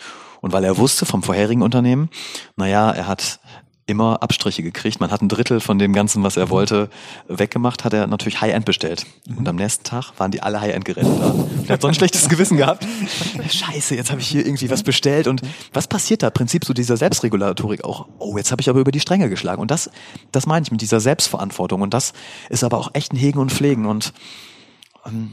Und weil er wusste vom vorherigen Unternehmen, naja, er hat immer Abstriche gekriegt. Man hat ein Drittel von dem Ganzen, was er wollte, weggemacht, hat er natürlich High-End bestellt. Und am nächsten Tag waren die alle High-End-Geräte da. Und er hat so ein schlechtes Gewissen gehabt. Scheiße, jetzt habe ich hier irgendwie was bestellt. Und was passiert da? Prinzip so dieser Selbstregulatorik auch. Oh, jetzt habe ich aber über die Stränge geschlagen. Und das, das meine ich mit dieser Selbstverantwortung. Und das ist aber auch echt ein Hegen und Pflegen. Und ähm,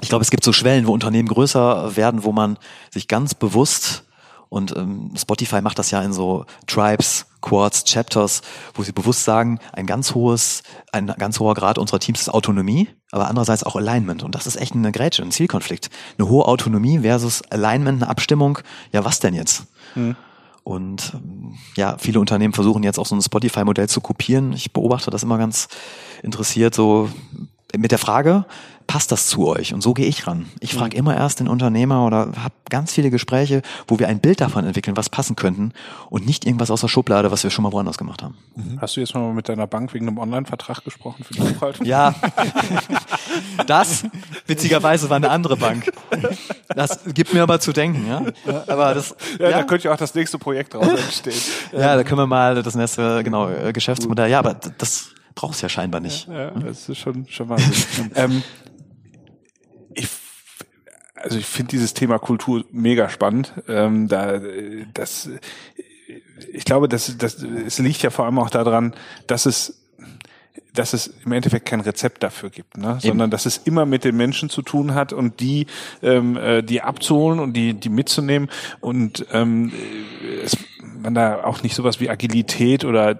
ich glaube, es gibt so Schwellen, wo Unternehmen größer werden, wo man sich ganz bewusst und ähm, Spotify macht das ja in so Tribes, Quads, Chapters, wo sie bewusst sagen, ein ganz hohes, ein ganz hoher Grad unserer Teams ist Autonomie, aber andererseits auch Alignment. Und das ist echt eine Grätsche, ein Zielkonflikt. Eine hohe Autonomie versus Alignment, eine Abstimmung. Ja, was denn jetzt? Und ähm, ja, viele Unternehmen versuchen jetzt auch so ein Spotify-Modell zu kopieren. Ich beobachte das immer ganz interessiert, so mit der Frage, passt das zu euch? Und so gehe ich ran. Ich frage immer erst den Unternehmer oder habe ganz viele Gespräche, wo wir ein Bild davon entwickeln, was passen könnten und nicht irgendwas aus der Schublade, was wir schon mal woanders gemacht haben. Hast du jetzt mal mit deiner Bank wegen einem Online-Vertrag gesprochen für die Buchhaltung? Ja, das witzigerweise war eine andere Bank. Das gibt mir aber zu denken, ja. Aber das, Ja, da könnte ja auch das nächste Projekt draus entstehen. ja, da können wir mal das nächste, genau, äh, Geschäftsmodell. Ja, aber das brauchst du ja scheinbar nicht. Ja, das ist schon, schon Wahnsinn. ähm, also ich finde dieses Thema Kultur mega spannend. Ähm, da, das, ich glaube, das, das, es liegt ja vor allem auch daran, dass es dass es im Endeffekt kein Rezept dafür gibt, ne? sondern dass es immer mit den Menschen zu tun hat und die, ähm, äh, die abzuholen und die, die mitzunehmen und ähm, es, man da auch nicht sowas wie Agilität oder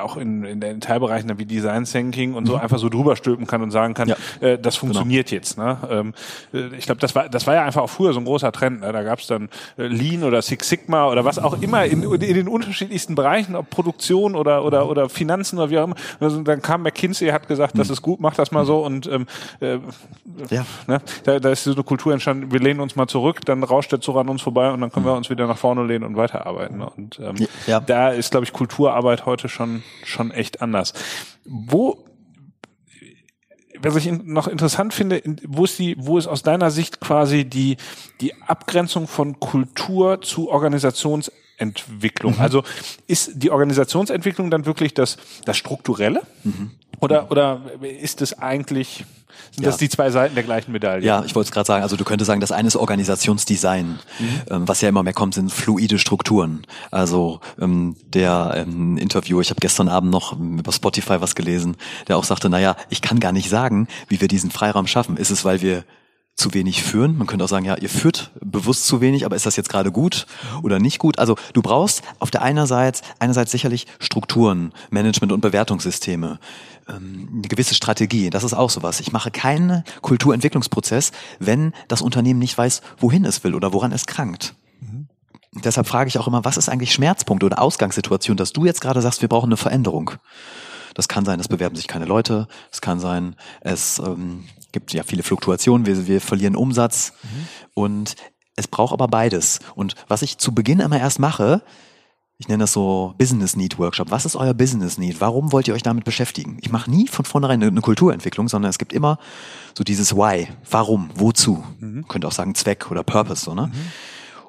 auch in, in den Teilbereichen wie Design Thinking und so mhm. einfach so drüber stülpen kann und sagen kann, ja. äh, das genau. funktioniert genau. jetzt. Ne? Ähm, äh, ich glaube, das war das war ja einfach auch früher so ein großer Trend. Ne? Da gab es dann äh, Lean oder Six Sigma oder was auch immer in, in den unterschiedlichsten Bereichen, ob Produktion oder oder oder Finanzen oder wie auch immer. Also dann kam McKinsey, hat gesagt, mhm. das ist gut, mach das mal so und ähm, äh, ja. ne? da, da ist so eine Kultur entstanden. Wir lehnen uns mal zurück, dann rauscht der Zug an uns vorbei und dann können mhm. wir uns wieder nach vorne lehnen und weiterarbeiten. Ne? Und ähm, ja. da ist, glaube ich, Kulturarbeit heute schon schon echt anders. Wo was ich noch interessant finde, wo ist die, wo ist aus deiner Sicht quasi die, die Abgrenzung von Kultur zu Organisationsentwicklung? Mhm. Also ist die Organisationsentwicklung dann wirklich das, das Strukturelle? Mhm. Oder, oder ist es eigentlich, sind ja. das die zwei Seiten der gleichen Medaille? Ja, ich wollte es gerade sagen. Also du könntest sagen, das eine ist Organisationsdesign. Mhm. Ähm, was ja immer mehr kommt, sind fluide Strukturen. Also ähm, der ähm, Interviewer, ich habe gestern Abend noch über Spotify was gelesen, der auch sagte, naja, ich kann gar nicht sagen, wie wir diesen Freiraum schaffen. Ist es, weil wir zu wenig führen. Man könnte auch sagen, ja, ihr führt bewusst zu wenig, aber ist das jetzt gerade gut oder nicht gut? Also du brauchst auf der einerseits, einerseits sicherlich Strukturen, Management und Bewertungssysteme, ähm, eine gewisse Strategie. Das ist auch sowas. Ich mache keinen Kulturentwicklungsprozess, wenn das Unternehmen nicht weiß, wohin es will oder woran es krankt. Mhm. Deshalb frage ich auch immer, was ist eigentlich Schmerzpunkt oder Ausgangssituation, dass du jetzt gerade sagst, wir brauchen eine Veränderung. Das kann sein, es bewerben sich keine Leute. Es kann sein, es ähm, gibt ja viele Fluktuationen, wir, wir verlieren Umsatz mhm. und es braucht aber beides. Und was ich zu Beginn immer erst mache, ich nenne das so Business Need Workshop. Was ist euer Business Need? Warum wollt ihr euch damit beschäftigen? Ich mache nie von vornherein eine, Kulturentwicklung, sondern es gibt immer so dieses Why. Warum? Wozu? Mhm. Man könnte auch sagen Zweck oder Purpose. So, ne? Mhm.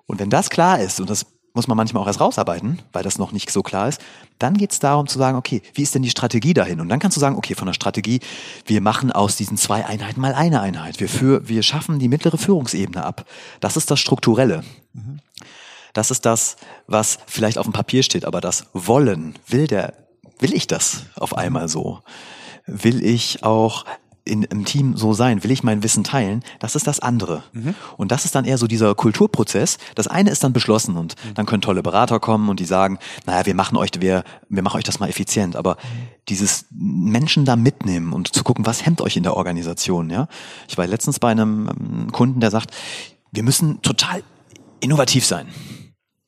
Und wenn das klar ist, und das muss man manchmal auch erst rausarbeiten, weil das noch nicht so klar ist. Dann geht es darum zu sagen, okay, wie ist denn die Strategie dahin? Und dann kannst du sagen, okay, von der Strategie, wir machen aus diesen zwei Einheiten mal eine Einheit. Wir, für, wir schaffen die mittlere Führungsebene ab. Das ist das Strukturelle. Das ist das, was vielleicht auf dem Papier steht, aber das Wollen, will der, will ich das auf einmal so? Will ich auch in, im Team so sein? Will ich mein Wissen teilen? Das ist das andere. Mhm. Und das ist dann eher so dieser Kulturprozess. Das eine ist dann beschlossen und mhm. dann können tolle Berater kommen und die sagen, naja, wir machen euch, wir, wir machen euch das mal effizient. Aber dieses Menschen da mitnehmen und zu gucken, was hemmt euch in der Organisation, ja? Ich war letztens bei einem ähm, Kunden, der sagt, wir müssen total innovativ sein.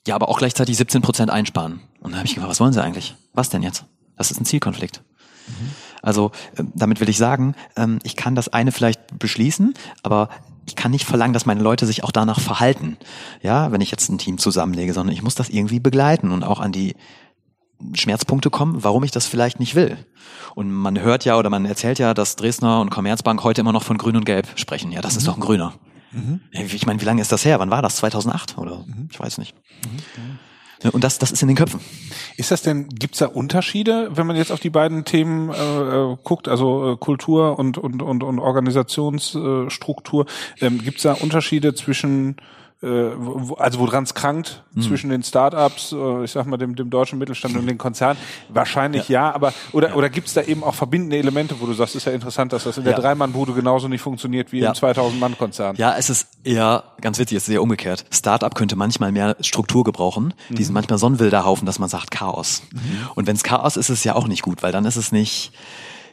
Ja, aber auch gleichzeitig 17 Prozent einsparen. Und dann habe ich gefragt, was wollen Sie eigentlich? Was denn jetzt? Das ist ein Zielkonflikt. Mhm. Also ähm, damit will ich sagen, ähm, ich kann das eine vielleicht beschließen, aber ich kann nicht verlangen, dass meine Leute sich auch danach verhalten. Ja, wenn ich jetzt ein Team zusammenlege, sondern ich muss das irgendwie begleiten und auch an die Schmerzpunkte kommen, warum ich das vielleicht nicht will. Und man hört ja oder man erzählt ja, dass Dresdner und Commerzbank heute immer noch von Grün und Gelb sprechen. Ja, das mhm. ist doch ein Grüner. Mhm. Ich meine, wie lange ist das her? Wann war das? 2008 oder? Mhm. Ich weiß nicht. Mhm. Und das, das ist in den Köpfen. Ist das denn, gibt's da Unterschiede, wenn man jetzt auf die beiden Themen äh, guckt, also äh, Kultur und, und, und, und Organisationsstruktur, ähm, gibt's da Unterschiede zwischen äh, also woran es krankt mhm. zwischen den Startups, äh, ich sag mal dem, dem deutschen Mittelstand und den Konzernen? Wahrscheinlich ja, ja aber oder ja. oder gibt es da eben auch verbindende Elemente, wo du sagst, ist ja interessant, dass das in der ja. Dreimann-Bude genauso nicht funktioniert wie im 2000-Mann-Konzern? Ja, es ist eher ganz witzig, es ist eher umgekehrt. Startup könnte manchmal mehr Struktur gebrauchen. Mhm. Die sind manchmal so ein wilder Haufen, dass man sagt Chaos. Mhm. Und wenn es Chaos ist, ist es ja auch nicht gut, weil dann ist es nicht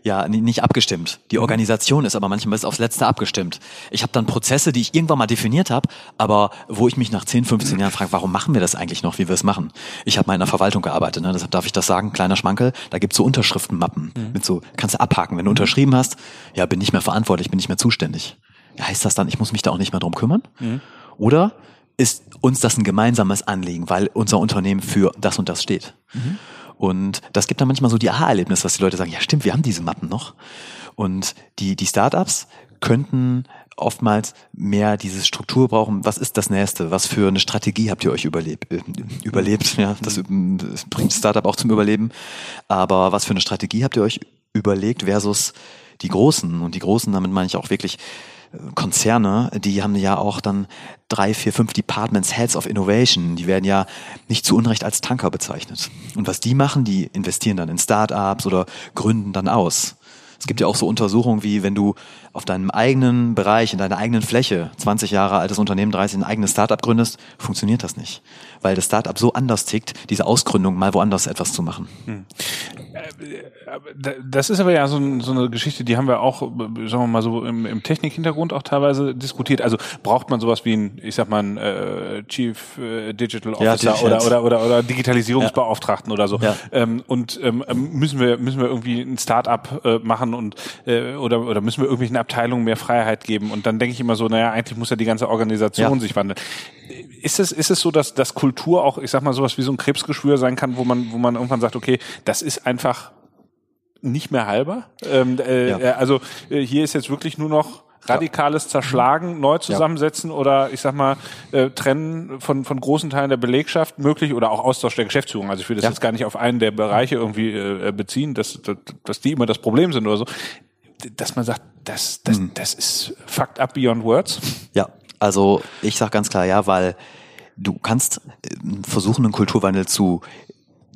ja nicht abgestimmt. Die mhm. Organisation ist aber manchmal bis aufs Letzte abgestimmt. Ich habe dann Prozesse, die ich irgendwann mal definiert habe, aber wo ich mich nach 10, 15 Jahren frage, warum machen wir das eigentlich noch, wie wir es machen? Ich habe mal in der Verwaltung gearbeitet, ne? deshalb darf ich das sagen, kleiner Schmankel, da gibt's so Unterschriftenmappen mhm. mit so, kannst du abhaken, wenn du unterschrieben hast, ja, bin nicht mehr verantwortlich, bin nicht mehr zuständig. Ja, heißt das dann, ich muss mich da auch nicht mehr drum kümmern? Mhm. Oder ist uns das ein gemeinsames Anliegen, weil unser Unternehmen für das und das steht? Mhm. Und das gibt dann manchmal so die Aha-Erlebnis, dass die Leute sagen, ja stimmt, wir haben diese Mappen noch. Und die, die Startups könnten oftmals mehr diese Struktur brauchen. Was ist das Nächste? Was für eine Strategie habt ihr euch überlebt? Äh, überlebt? Ja, das, das bringt Startup auch zum Überleben. Aber was für eine Strategie habt ihr euch überlegt versus die Großen? Und die Großen, damit meine ich auch wirklich Konzerne, die haben ja auch dann drei, vier, fünf Departments Heads of Innovation. Die werden ja nicht zu Unrecht als Tanker bezeichnet. Und was die machen, die investieren dann in Startups oder gründen dann aus. Es gibt ja auch so Untersuchungen wie, wenn du auf deinem eigenen Bereich, in deiner eigenen Fläche, 20 Jahre altes Unternehmen, 30 ein eigenes Startup gründest, funktioniert das nicht. Weil das Startup so anders tickt, diese Ausgründung mal woanders etwas zu machen. Hm. Das ist aber ja so, so, eine Geschichte, die haben wir auch, sagen wir mal so, im, im Technikhintergrund auch teilweise diskutiert. Also braucht man sowas wie ein, ich sag mal, ein äh, Chief äh, Digital Officer ja, oder, oder, oder, oder Digitalisierungsbeauftragten ja. oder so. Ja. Ähm, und ähm, müssen wir müssen wir irgendwie ein Start-up äh, machen und äh, oder, oder müssen wir irgendwelchen Abteilungen mehr Freiheit geben? Und dann denke ich immer so, naja, eigentlich muss ja die ganze Organisation sich wandeln. Ist es, ist es so, dass, dass Kultur auch, ich sag mal, sowas wie so ein Krebsgeschwür sein kann, wo man, wo man irgendwann sagt, okay, das ist einfach nicht mehr halber. Ähm, äh, ja. Äh, also äh, hier ist jetzt wirklich nur noch radikales Zerschlagen, neu zusammensetzen ja. oder ich sag mal äh, trennen von von großen Teilen der Belegschaft möglich oder auch Austausch der Geschäftsführung. Also ich will das ja. jetzt gar nicht auf einen der Bereiche irgendwie äh, beziehen, dass, dass dass die immer das Problem sind oder so. Dass man sagt, das das hm. das ist fucked up beyond words. Ja, also ich sag ganz klar ja, weil du kannst äh, versuchen, einen Kulturwandel zu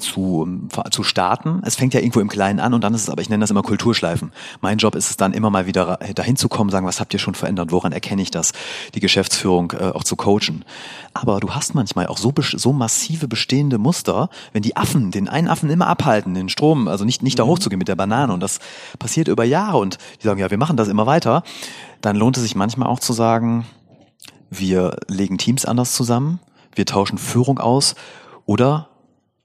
zu, zu starten. Es fängt ja irgendwo im Kleinen an und dann ist es aber, ich nenne das immer Kulturschleifen. Mein Job ist es dann immer mal wieder dahin zu kommen, sagen, was habt ihr schon verändert, woran erkenne ich das, die Geschäftsführung äh, auch zu coachen. Aber du hast manchmal auch so, so massive bestehende Muster, wenn die Affen, den einen Affen immer abhalten, den Strom, also nicht, nicht da mhm. hochzugehen mit der Banane und das passiert über Jahre und die sagen, ja, wir machen das immer weiter, dann lohnt es sich manchmal auch zu sagen, wir legen Teams anders zusammen, wir tauschen Führung aus oder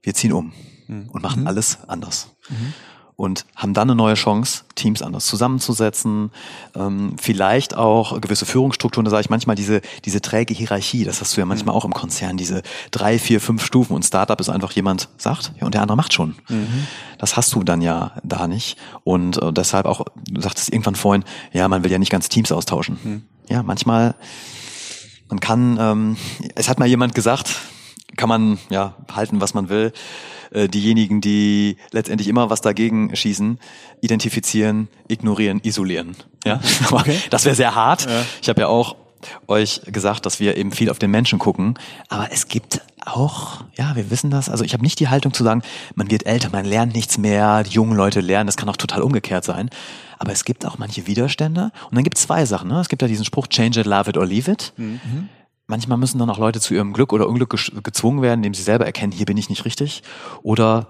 wir ziehen um mhm. und machen mhm. alles anders. Mhm. Und haben dann eine neue Chance, Teams anders zusammenzusetzen, ähm, vielleicht auch gewisse Führungsstrukturen, da sage ich manchmal diese, diese träge Hierarchie, das hast du ja manchmal mhm. auch im Konzern, diese drei, vier, fünf Stufen und Startup ist einfach jemand sagt, ja, und der andere macht schon. Mhm. Das hast du dann ja da nicht. Und äh, deshalb auch, du sagtest irgendwann vorhin, ja, man will ja nicht ganz Teams austauschen. Mhm. Ja, manchmal, man kann, ähm, es hat mal jemand gesagt, kann man ja halten, was man will. Äh, diejenigen, die letztendlich immer was dagegen schießen, identifizieren, ignorieren, isolieren. Ja, okay. das wäre sehr hart. Ja. Ich habe ja auch euch gesagt, dass wir eben viel auf den Menschen gucken, aber es gibt auch, ja, wir wissen das. Also ich habe nicht die Haltung zu sagen, man wird älter, man lernt nichts mehr, die jungen Leute lernen. Das kann auch total umgekehrt sein. Aber es gibt auch manche Widerstände. Und dann gibt es zwei Sachen. Ne? Es gibt ja diesen Spruch, change it, love it or leave it. Mhm manchmal müssen dann auch Leute zu ihrem Glück oder Unglück gezwungen werden, indem sie selber erkennen, hier bin ich nicht richtig. Oder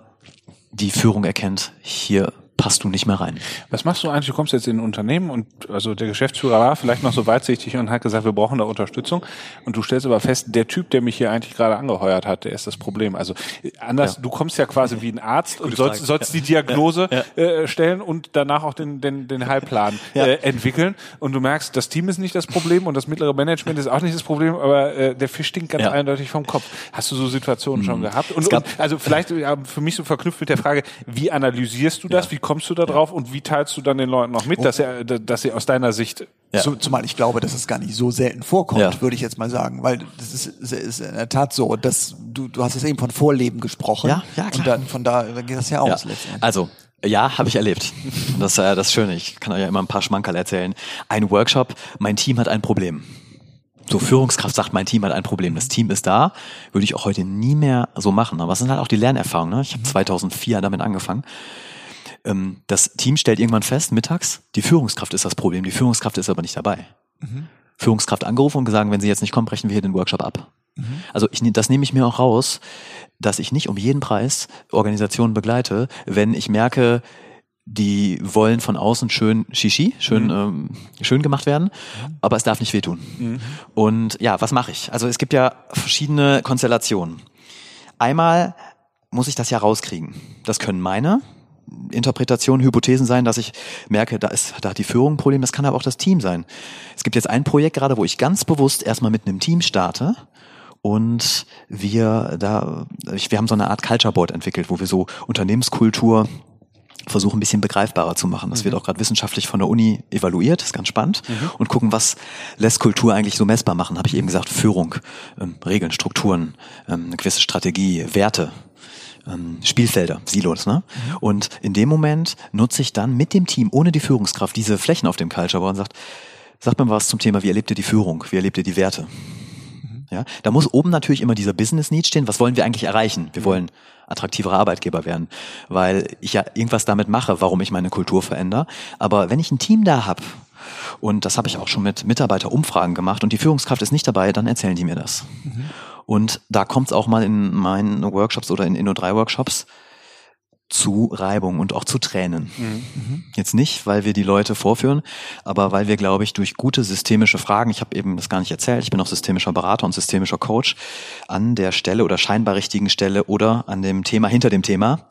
die Führung erkennt, hier passt du nicht mehr rein. Was machst du eigentlich? Du kommst jetzt in ein Unternehmen und also der Geschäftsführer war vielleicht noch so weitsichtig und hat gesagt, wir brauchen da Unterstützung. Und du stellst aber fest, der Typ, der mich hier eigentlich gerade angeheuert hat, der ist das Problem. Also anders, ja. du kommst ja quasi wie ein Arzt Gute und sollst, sollst ja. die Diagnose ja. äh, stellen und danach auch den, den, den Heilplan äh, entwickeln. Und du merkst, das Team ist nicht das Problem und das mittlere Management ist auch nicht das Problem, aber äh, der Fisch stinkt ganz eindeutig vom Kopf. Hast du so Situationen mhm. schon gehabt? Und, und also vielleicht für mich so verknüpft mit der Frage, wie analysierst du das? Wie kommst du da drauf und wie teilst du dann den Leuten noch mit, dass sie, dass sie aus deiner Sicht ja. Zumal ich glaube, dass es gar nicht so selten vorkommt, ja. würde ich jetzt mal sagen, weil das ist, ist in der Tat so, dass du, du hast jetzt eben von Vorleben gesprochen. Ja, ja klar. Und dann, von da geht das ja aus. Ja. Also ja, habe ich erlebt. Das ist ja das Schöne. Ich kann euch ja immer ein paar Schmankerl erzählen. Ein Workshop, mein Team hat ein Problem. So Führungskraft sagt, mein Team hat ein Problem. Das Team ist da, würde ich auch heute nie mehr so machen. Aber es sind halt auch die Lernerfahrungen. Ne? Ich habe 2004 damit angefangen. Ähm, das Team stellt irgendwann fest, mittags, die Führungskraft ist das Problem, die Führungskraft ist aber nicht dabei. Mhm. Führungskraft angerufen und gesagt, wenn Sie jetzt nicht kommen, brechen wir hier den Workshop ab. Mhm. Also ich, das nehme ich mir auch raus, dass ich nicht um jeden Preis Organisationen begleite, wenn ich merke, die wollen von außen schön Shishi, schön, mhm. ähm, schön gemacht werden, mhm. aber es darf nicht wehtun. Mhm. Und ja, was mache ich? Also es gibt ja verschiedene Konstellationen. Einmal muss ich das ja rauskriegen. Das können meine, Interpretationen, Hypothesen sein, dass ich merke, da ist, da hat die Führung ein Problem, das kann aber auch das Team sein. Es gibt jetzt ein Projekt gerade, wo ich ganz bewusst erstmal mit einem Team starte und wir da, wir haben so eine Art Culture Board entwickelt, wo wir so Unternehmenskultur versuchen ein bisschen begreifbarer zu machen. Das mhm. wird auch gerade wissenschaftlich von der Uni evaluiert, ist ganz spannend. Mhm. Und gucken, was lässt Kultur eigentlich so messbar machen. Habe ich eben gesagt, Führung, ähm, Regeln, Strukturen, ähm, eine gewisse Strategie, Werte, ähm, Spielfelder, Silos. Ne? Mhm. Und in dem Moment nutze ich dann mit dem Team, ohne die Führungskraft, diese Flächen auf dem Culture Board und sagt, Sagt mir was zum Thema, wie erlebt ihr die Führung? Wie erlebt ihr die Werte? Ja, da muss oben natürlich immer dieser Business Need stehen. Was wollen wir eigentlich erreichen? Wir wollen attraktivere Arbeitgeber werden, weil ich ja irgendwas damit mache, warum ich meine Kultur verändere. Aber wenn ich ein Team da habe, und das habe ich auch schon mit Mitarbeiterumfragen gemacht und die Führungskraft ist nicht dabei, dann erzählen die mir das. Mhm. Und da kommt es auch mal in meinen Workshops oder in Inno3-Workshops zu Reibung und auch zu Tränen. Mhm. Jetzt nicht, weil wir die Leute vorführen, aber weil wir, glaube ich, durch gute systemische Fragen, ich habe eben das gar nicht erzählt, ich bin auch systemischer Berater und systemischer Coach, an der Stelle oder scheinbar richtigen Stelle oder an dem Thema hinter dem Thema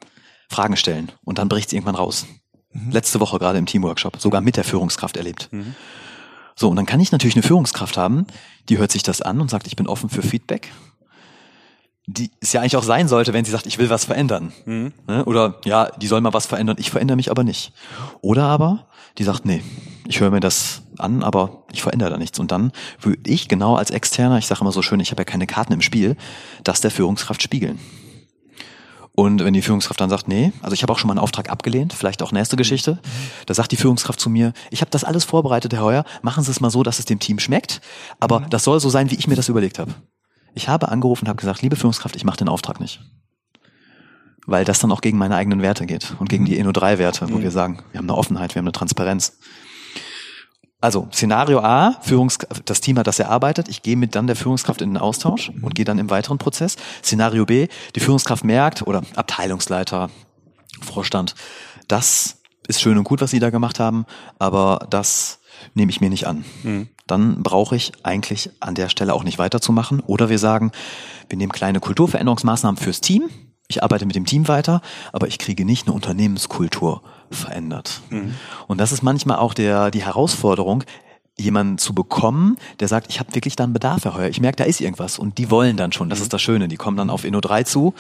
Fragen stellen und dann bricht es irgendwann raus. Mhm. Letzte Woche gerade im Teamworkshop, sogar mit der Führungskraft erlebt. Mhm. So, und dann kann ich natürlich eine Führungskraft haben, die hört sich das an und sagt, ich bin offen für Feedback die es ja eigentlich auch sein sollte, wenn sie sagt, ich will was verändern. Mhm. Ne? Oder ja, die soll mal was verändern, ich verändere mich aber nicht. Oder aber die sagt, nee, ich höre mir das an, aber ich verändere da nichts. Und dann würde ich genau als Externer, ich sage immer so schön, ich habe ja keine Karten im Spiel, das der Führungskraft spiegeln. Und wenn die Führungskraft dann sagt, nee, also ich habe auch schon mal einen Auftrag abgelehnt, vielleicht auch nächste Geschichte, da sagt die Führungskraft zu mir, ich habe das alles vorbereitet, Herr Heuer, machen Sie es mal so, dass es dem Team schmeckt, aber mhm. das soll so sein, wie ich mir das überlegt habe. Ich habe angerufen und habe gesagt, liebe Führungskraft, ich mache den Auftrag nicht. Weil das dann auch gegen meine eigenen Werte geht und gegen die Inno3-Werte, wo mhm. wir sagen, wir haben eine Offenheit, wir haben eine Transparenz. Also Szenario A, Führungs das Team hat das erarbeitet, ich gehe mit dann der Führungskraft in den Austausch und gehe dann im weiteren Prozess. Szenario B, die Führungskraft merkt oder Abteilungsleiter, Vorstand, das ist schön und gut, was sie da gemacht haben, aber das nehme ich mir nicht an. Mhm. Dann brauche ich eigentlich an der Stelle auch nicht weiterzumachen. Oder wir sagen, wir nehmen kleine Kulturveränderungsmaßnahmen fürs Team. Ich arbeite mit dem Team weiter, aber ich kriege nicht eine Unternehmenskultur verändert. Mhm. Und das ist manchmal auch der, die Herausforderung, jemanden zu bekommen, der sagt, ich habe wirklich dann Bedarf, Herr Heuer. Ich merke, da ist irgendwas. Und die wollen dann schon. Das mhm. ist das Schöne. Die kommen dann auf Inno 3 zu.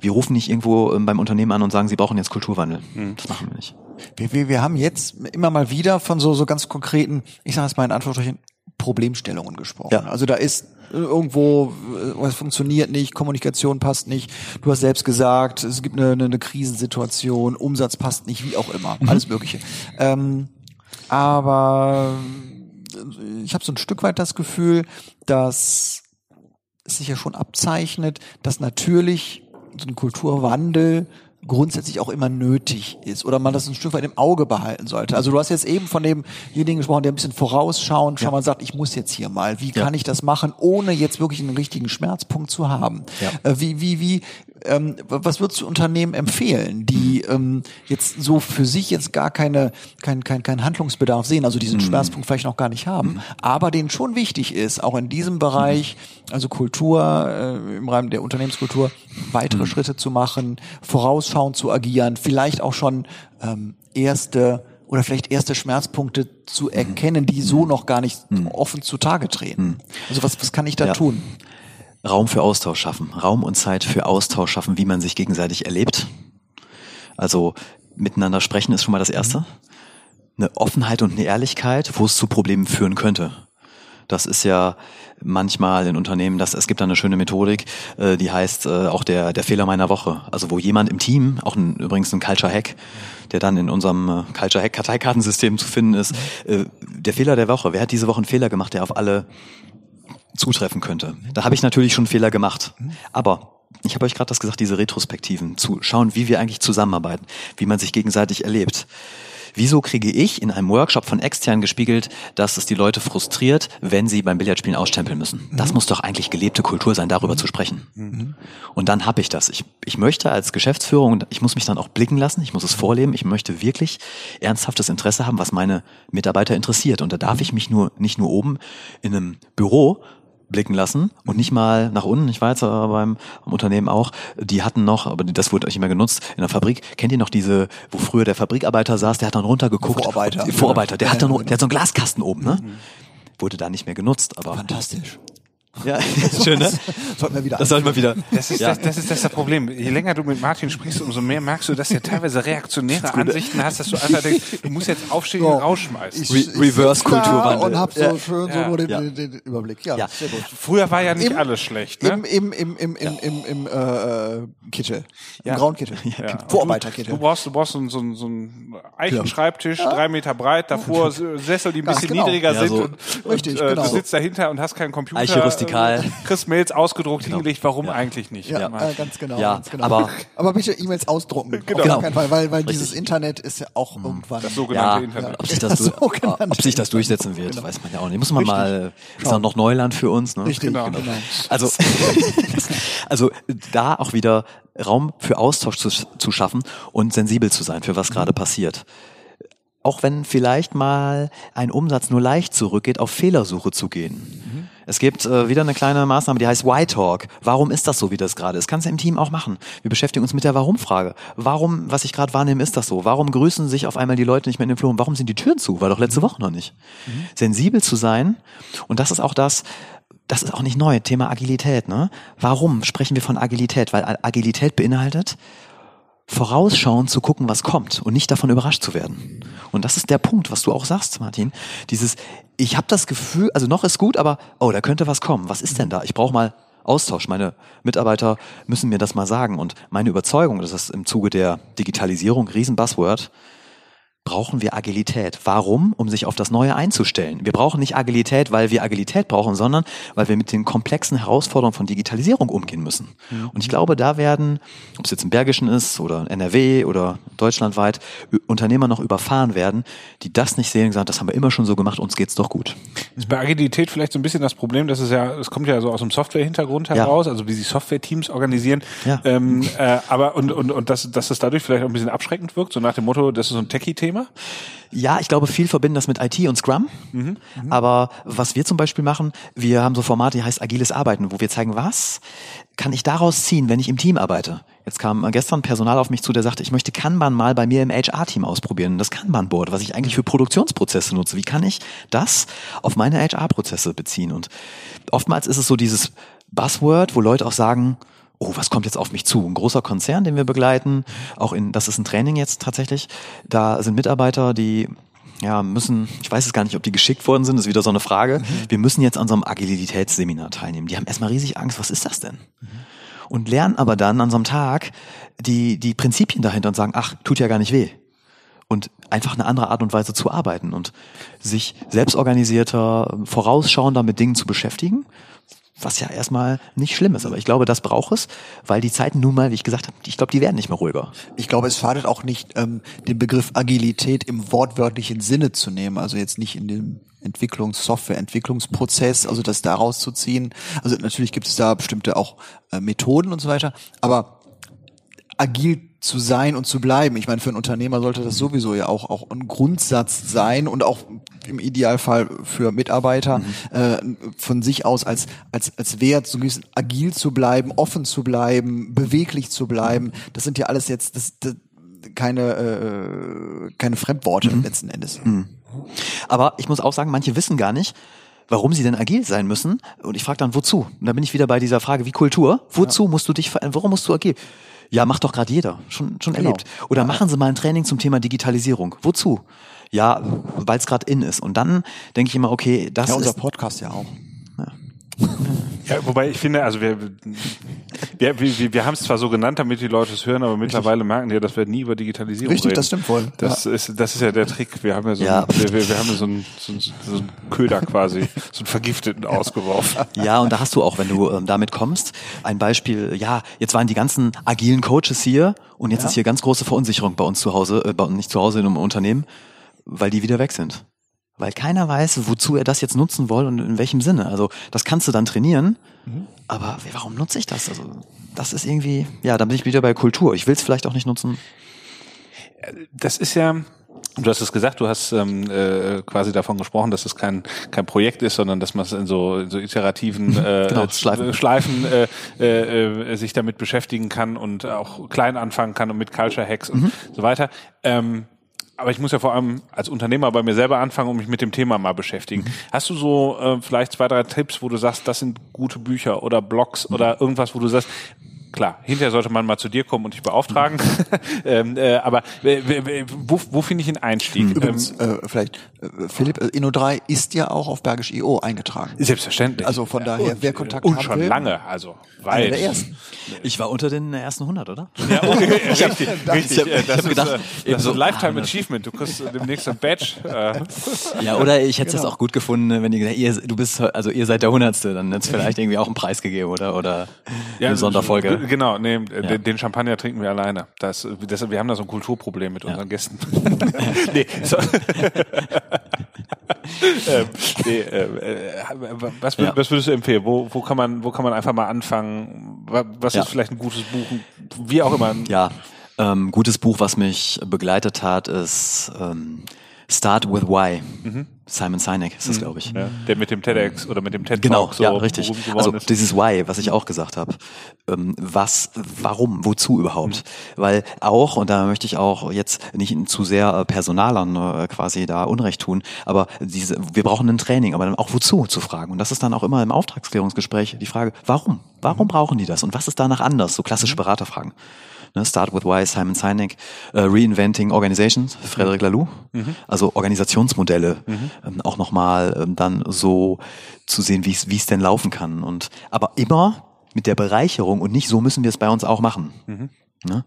Wir rufen nicht irgendwo ähm, beim Unternehmen an und sagen, sie brauchen jetzt Kulturwandel. Mhm. Das machen wir nicht. Wir, wir, wir haben jetzt immer mal wieder von so, so ganz konkreten, ich sage es mal in Anführungsstrichen, Problemstellungen gesprochen. Ja. Also da ist irgendwo, äh, was funktioniert nicht, Kommunikation passt nicht. Du hast selbst gesagt, es gibt eine, eine Krisensituation, Umsatz passt nicht, wie auch immer, mhm. alles Mögliche. Ähm, aber ich habe so ein Stück weit das Gefühl, dass es sich ja schon abzeichnet, dass natürlich so ein Kulturwandel grundsätzlich auch immer nötig ist oder man das ein Stück weit im Auge behalten sollte. Also du hast jetzt eben von demjenigen gesprochen, der ein bisschen vorausschauend schon ja. mal sagt, ich muss jetzt hier mal, wie kann ich das machen, ohne jetzt wirklich einen richtigen Schmerzpunkt zu haben? Ja. Äh, wie, wie, wie, ähm, was würdest du Unternehmen empfehlen, die ähm, jetzt so für sich jetzt gar keine, kein, kein, kein Handlungsbedarf sehen, also diesen mhm. Schmerzpunkt vielleicht noch gar nicht haben, mhm. aber denen schon wichtig ist, auch in diesem Bereich, also Kultur, äh, im Rahmen der Unternehmenskultur, weitere mhm. Schritte zu machen, vorausschauend zu agieren, vielleicht auch schon ähm, erste oder vielleicht erste Schmerzpunkte zu mhm. erkennen, die so mhm. noch gar nicht mhm. offen zutage treten. Also was, was kann ich da ja. tun? Raum für Austausch schaffen, Raum und Zeit für Austausch schaffen, wie man sich gegenseitig erlebt. Also miteinander sprechen ist schon mal das Erste. Eine Offenheit und eine Ehrlichkeit, wo es zu Problemen führen könnte. Das ist ja manchmal in Unternehmen, dass es gibt da eine schöne Methodik, äh, die heißt äh, auch der der Fehler meiner Woche. Also wo jemand im Team, auch ein, übrigens ein Culture Hack, der dann in unserem äh, Culture Hack Karteikartensystem zu finden ist, der Fehler der Woche. Wer hat diese Woche einen Fehler gemacht, der auf alle zutreffen könnte. Da habe ich natürlich schon Fehler gemacht. Aber ich habe euch gerade das gesagt, diese Retrospektiven, zu schauen, wie wir eigentlich zusammenarbeiten, wie man sich gegenseitig erlebt. Wieso kriege ich in einem Workshop von extern gespiegelt, dass es die Leute frustriert, wenn sie beim Billardspielen ausstempeln müssen? Das mhm. muss doch eigentlich gelebte Kultur sein, darüber zu sprechen. Mhm. Und dann habe ich das. Ich, ich möchte als Geschäftsführung, ich muss mich dann auch blicken lassen, ich muss es vorleben, ich möchte wirklich ernsthaftes Interesse haben, was meine Mitarbeiter interessiert. Und da darf ich mich nur nicht nur oben in einem Büro blicken lassen und nicht mal nach unten. Ich war jetzt aber beim, beim Unternehmen auch, die hatten noch, aber das wurde nicht mehr genutzt, in der Fabrik. Kennt ihr noch diese, wo früher der Fabrikarbeiter saß, der hat dann runtergeguckt. Vorarbeiter. Vorarbeiter, der ja, hat dann, der hat so einen Glaskasten oben, ne? Mhm. Wurde da nicht mehr genutzt, aber. Fantastisch. Ja, schön, ne? Sollten wir wieder. Das sollten wir wieder. Das ist, Ja. das, das ist das, das Problem. Je länger du mit Martin sprichst, umso mehr merkst du, dass du teilweise reaktionäre Ansichten hast, dass du einfach denkst, du musst jetzt aufstehen und rausschmeißen. Ich- Re- ich Reverse sitz da Kulturwandel. Und hab so Ja. schön so Ja. nur den, Ja. den, den Überblick. Ja, Ja. sehr gut. Früher war ja nicht Im- alles schlecht, ne? Im, im, im, im, im, im, im äh, Kittel. Im Ja. grauen Kittel. Ja. Vorarbeiterkittel. Du brauchst, du brauchst so, einen- so, so einen Eichenschreibtisch, drei Meter breit, davor Sessel, die ein bisschen genau. niedriger Ja, sind so- und, Richtig, und äh, genau. du sitzt dahinter und hast keinen Computer. Rustikal. äh, Kriegst Mails ausgedruckt, hingelegt, warum eigentlich nicht? Ja, Mal. äh, ganz genau. Ja, ganz genau. aber- aber bitte E-Mails ausdrucken. Genau. Auf gar keinen Fall, weil, weil Richtig. dieses Internet ist ja auch irgendwann. Das Ja, sogenannte Internet. ob sich das, Das ob sich das durchsetzen wird, Genau. weiß man ja auch nicht. Muss man Richtig. mal, ist ja noch Neuland für uns, ne? Richtig, Genau. genau. Also, also da auch wieder Raum für Austausch zu, zu schaffen und sensibel zu sein, für was gerade passiert. Auch wenn vielleicht mal ein Umsatz nur leicht zurückgeht, auf Fehlersuche zu gehen. Es gibt äh, wieder eine kleine Maßnahme, die heißt Why Talk. Warum ist das so, wie das gerade ist? Kannst du im Team auch machen. Wir beschäftigen uns mit der Warum-Frage. Warum, was ich gerade wahrnehme, ist das so? Warum grüßen sich auf einmal die Leute nicht mehr in den Flur? Und Warum sind die Türen zu? War doch letzte Woche noch nicht. Sensibel zu sein. Und das ist auch das, das ist auch nicht neu, Thema Agilität. Ne? Warum sprechen wir von Agilität? Weil Agilität beinhaltet, vorausschauend zu gucken, was kommt und nicht davon überrascht zu werden. Und das ist der Punkt, was du auch sagst, Martin. Dieses, ich habe das Gefühl, also noch ist gut, aber oh, da könnte was kommen. Was ist denn da? Ich brauche mal Austausch. Meine Mitarbeiter müssen mir das mal sagen. Und meine Überzeugung, das ist im Zuge der Digitalisierung, Riesen-Buzzword, brauchen wir Agilität. Warum? Um sich auf das Neue einzustellen. Wir brauchen nicht Agilität, weil wir Agilität brauchen, sondern weil wir mit den komplexen Herausforderungen von Digitalisierung umgehen müssen. Und ich glaube, da werden, ob es jetzt im Bergischen ist oder NRW oder deutschlandweit, Unternehmer noch überfahren werden, die das nicht sehen und sagen, das haben wir immer schon so gemacht, uns geht's doch gut. Ist bei Agilität vielleicht so ein bisschen das Problem, dass es ja, es kommt ja so aus dem Software-Hintergrund heraus, also wie sich Software-Teams organisieren. Ja. Ähm, äh, aber und, und, und dass, dass es dadurch vielleicht auch ein bisschen abschreckend wirkt, so nach dem Motto, das ist so ein Techie-Thema. Ja, ich glaube, viel verbinden das mit IT und Scrum. Aber was wir zum Beispiel machen, wir haben so Formate, die heißt agiles Arbeiten, wo wir zeigen, was kann ich daraus ziehen, wenn ich im Team arbeite. Jetzt kam gestern Personal auf mich zu, der sagte, ich möchte Kanban mal bei mir im HR-Team ausprobieren. Das Kanban-Board, was ich eigentlich für Produktionsprozesse nutze. Wie kann ich das auf meine HR-Prozesse beziehen? Und oftmals ist es so dieses Buzzword, wo Leute auch sagen, oh, was kommt jetzt auf mich zu? Ein großer Konzern, den wir begleiten, auch in, das ist ein Training jetzt tatsächlich. Da sind Mitarbeiter, die ja, müssen, ich weiß es gar nicht, ob die geschickt worden sind, das ist wieder so eine Frage. Wir müssen jetzt an so einem Agilitätsseminar teilnehmen. Die haben erstmal riesig Angst, was ist das denn? Und lernen aber dann an so einem Tag die, die Prinzipien dahinter und sagen, ach, tut ja gar nicht weh. Und einfach eine andere Art und Weise zu arbeiten und sich selbstorganisierter, vorausschauender mit Dingen zu beschäftigen, was ja erstmal nicht schlimm ist. Aber ich glaube, das braucht es, weil die Zeiten nun mal, wie ich gesagt habe, ich glaube, die werden nicht mehr ruhiger. Ich glaube, es schadet auch nicht, ähm, den Begriff Agilität im wortwörtlichen Sinne zu nehmen. Also jetzt nicht in dem Entwicklungs-, Software-Entwicklungsprozess, also das daraus zu ziehen. Also natürlich gibt es da bestimmte auch äh, Methoden und so weiter. Aber agil zu sein und zu bleiben. Ich meine, für einen Unternehmer sollte das sowieso ja auch, auch ein Grundsatz sein und auch im Idealfall für Mitarbeiter äh, von sich aus als, als, als Wert, so bisschen agil zu bleiben, offen zu bleiben, beweglich zu bleiben. Das sind ja alles jetzt das, das, keine, äh, keine Fremdworte letzten Endes. Aber ich muss auch sagen, manche wissen gar nicht, warum sie denn agil sein müssen. Und ich frage dann, wozu? Und da bin ich wieder bei dieser Frage, wie Kultur. Wozu musst du dich verändern? Warum musst du agil? Ja, macht doch gerade jeder. Schon, schon Genau. erlebt. Oder machen Sie mal ein Training zum Thema Digitalisierung. Wozu? Ja, weil es gerade in ist. Und dann denke ich immer, okay, das Ja, unser ist Podcast ja auch. Ja, wobei ich finde, also wir, wir, wir, wir haben es zwar so genannt, damit die Leute es hören, aber mittlerweile merken die ja, dass wir nie über Digitalisierung Richtig, reden. das stimmt wohl. Das ist, das ist ja der Trick. Wir haben ja so, Ja. Einen, wir, wir, wir haben ja so einen, so einen, so einen Köder quasi, so einen Vergifteten ausgeworfen. Ja, und da hast du auch, wenn du ähm, damit kommst, ein Beispiel, ja, jetzt waren die ganzen agilen Coaches hier und jetzt ist hier ganz große Verunsicherung bei uns zu Hause, äh, bei nicht zu Hause in einem Unternehmen, weil die wieder weg sind. Weil keiner weiß, wozu er das jetzt nutzen will und in welchem Sinne. Also das kannst du dann trainieren, aber wie- warum nutze ich das? Also das ist irgendwie, ja, da bin ich wieder bei Kultur. Ich will es vielleicht auch nicht nutzen. Das ist ja, du hast es gesagt, du hast ähm, äh, quasi davon gesprochen, dass es kein kein Projekt ist, sondern dass man es in so, in so iterativen äh, Genau, Schleifen. äh, Schleifen äh, äh, äh, sich damit beschäftigen kann und auch klein anfangen kann und mit Culture Hacks und so weiter. Ähm, aber ich muss ja vor allem als Unternehmer bei mir selber anfangen und mich mit dem Thema mal beschäftigen. Mhm. Hast du so äh, vielleicht zwei, drei Tipps, wo du sagst, das sind gute Bücher oder Blogs mhm. oder irgendwas, wo du sagst, klar, hinterher sollte man mal zu dir kommen und dich beauftragen. ähm, äh, aber äh, wo, wo finde ich einen Einstieg? Hm. Übrigens, ähm, äh, vielleicht, äh, Philipp, äh, Inno3 ist ja auch auf Bergisch.io eingetragen. Selbstverständlich. Also von daher, und, wer Kontakt und haben schon will, lange, also weit. der ersten. Ich war unter den ersten 100, oder? Ja, okay, richtig, richtig. Ich hab- Äh, ich das hab ist, gedacht, äh, eben das so, ein Lifetime ah, Achievement. Du kriegst demnächst ein Badge. Ja, oder ich hätte es auch gut gefunden, wenn ihr gesagt ihr, du bist, also ihr seid der Hundertste, dann hätte es vielleicht irgendwie auch einen Preis gegeben, oder? Oder eine Sonderfolge. Genau, nee, den, den Champagner trinken wir alleine. Das, das, wir haben da so ein Kulturproblem mit unseren Gästen. nee, so. ähm, nee, äh, äh, was, Ja. was würdest du empfehlen? Wo, wo kann man, wo kann man einfach mal anfangen? Wa- Was Ja. ist vielleicht ein gutes Buch? Wie auch immer. Ja, ähm, gutes Buch, was mich begleitet hat, ist ähm, Start with Why. Simon Sinek ist das, glaube ich. Ja, der mit dem TEDx oder mit dem TED Genau, so ja, richtig. Also ist. dieses Why, was ich auch gesagt habe. Ähm, was, warum, wozu überhaupt? Weil auch, und da möchte ich auch jetzt nicht zu sehr äh, Personalern äh, quasi da Unrecht tun, aber diese, wir brauchen ein Training, aber dann auch wozu zu fragen. Und das ist dann auch immer im Auftragsklärungsgespräch die Frage, warum? Warum brauchen die das? Und was ist danach anders? So klassische Beraterfragen. Ne, Start with Why, Simon Sinek, äh, Reinventing Organizations, Frederic Laloux, also Organisationsmodelle, ähm, auch nochmal ähm, dann so zu sehen, wie es denn laufen kann. Und aber immer mit der Bereicherung und nicht so müssen wir es bei uns auch machen. Ne?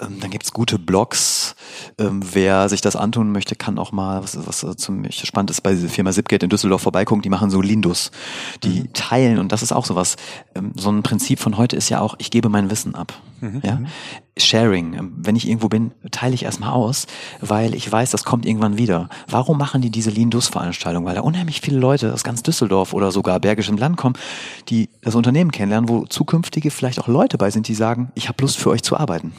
Ähm, dann gibt's gute Blogs. Ähm, wer sich das antun möchte, kann auch mal, was, was äh, ziemlich spannend ist, bei dieser Firma Zipgate in Düsseldorf vorbeigucken, die machen so Lindus. Die teilen, und das ist auch sowas, ähm, so ein Prinzip von heute ist ja auch, ich gebe mein Wissen ab. Ja? Sharing. Ähm, Wenn ich irgendwo bin, teile ich erstmal aus, weil ich weiß, das kommt irgendwann wieder. Warum machen die diese Lindus-Veranstaltung? Weil da unheimlich viele Leute aus ganz Düsseldorf oder sogar Bergisch im Land kommen, die das Unternehmen kennenlernen, wo zukünftige vielleicht auch Leute bei sind, die sagen, ich habe Lust für euch zu arbeiten.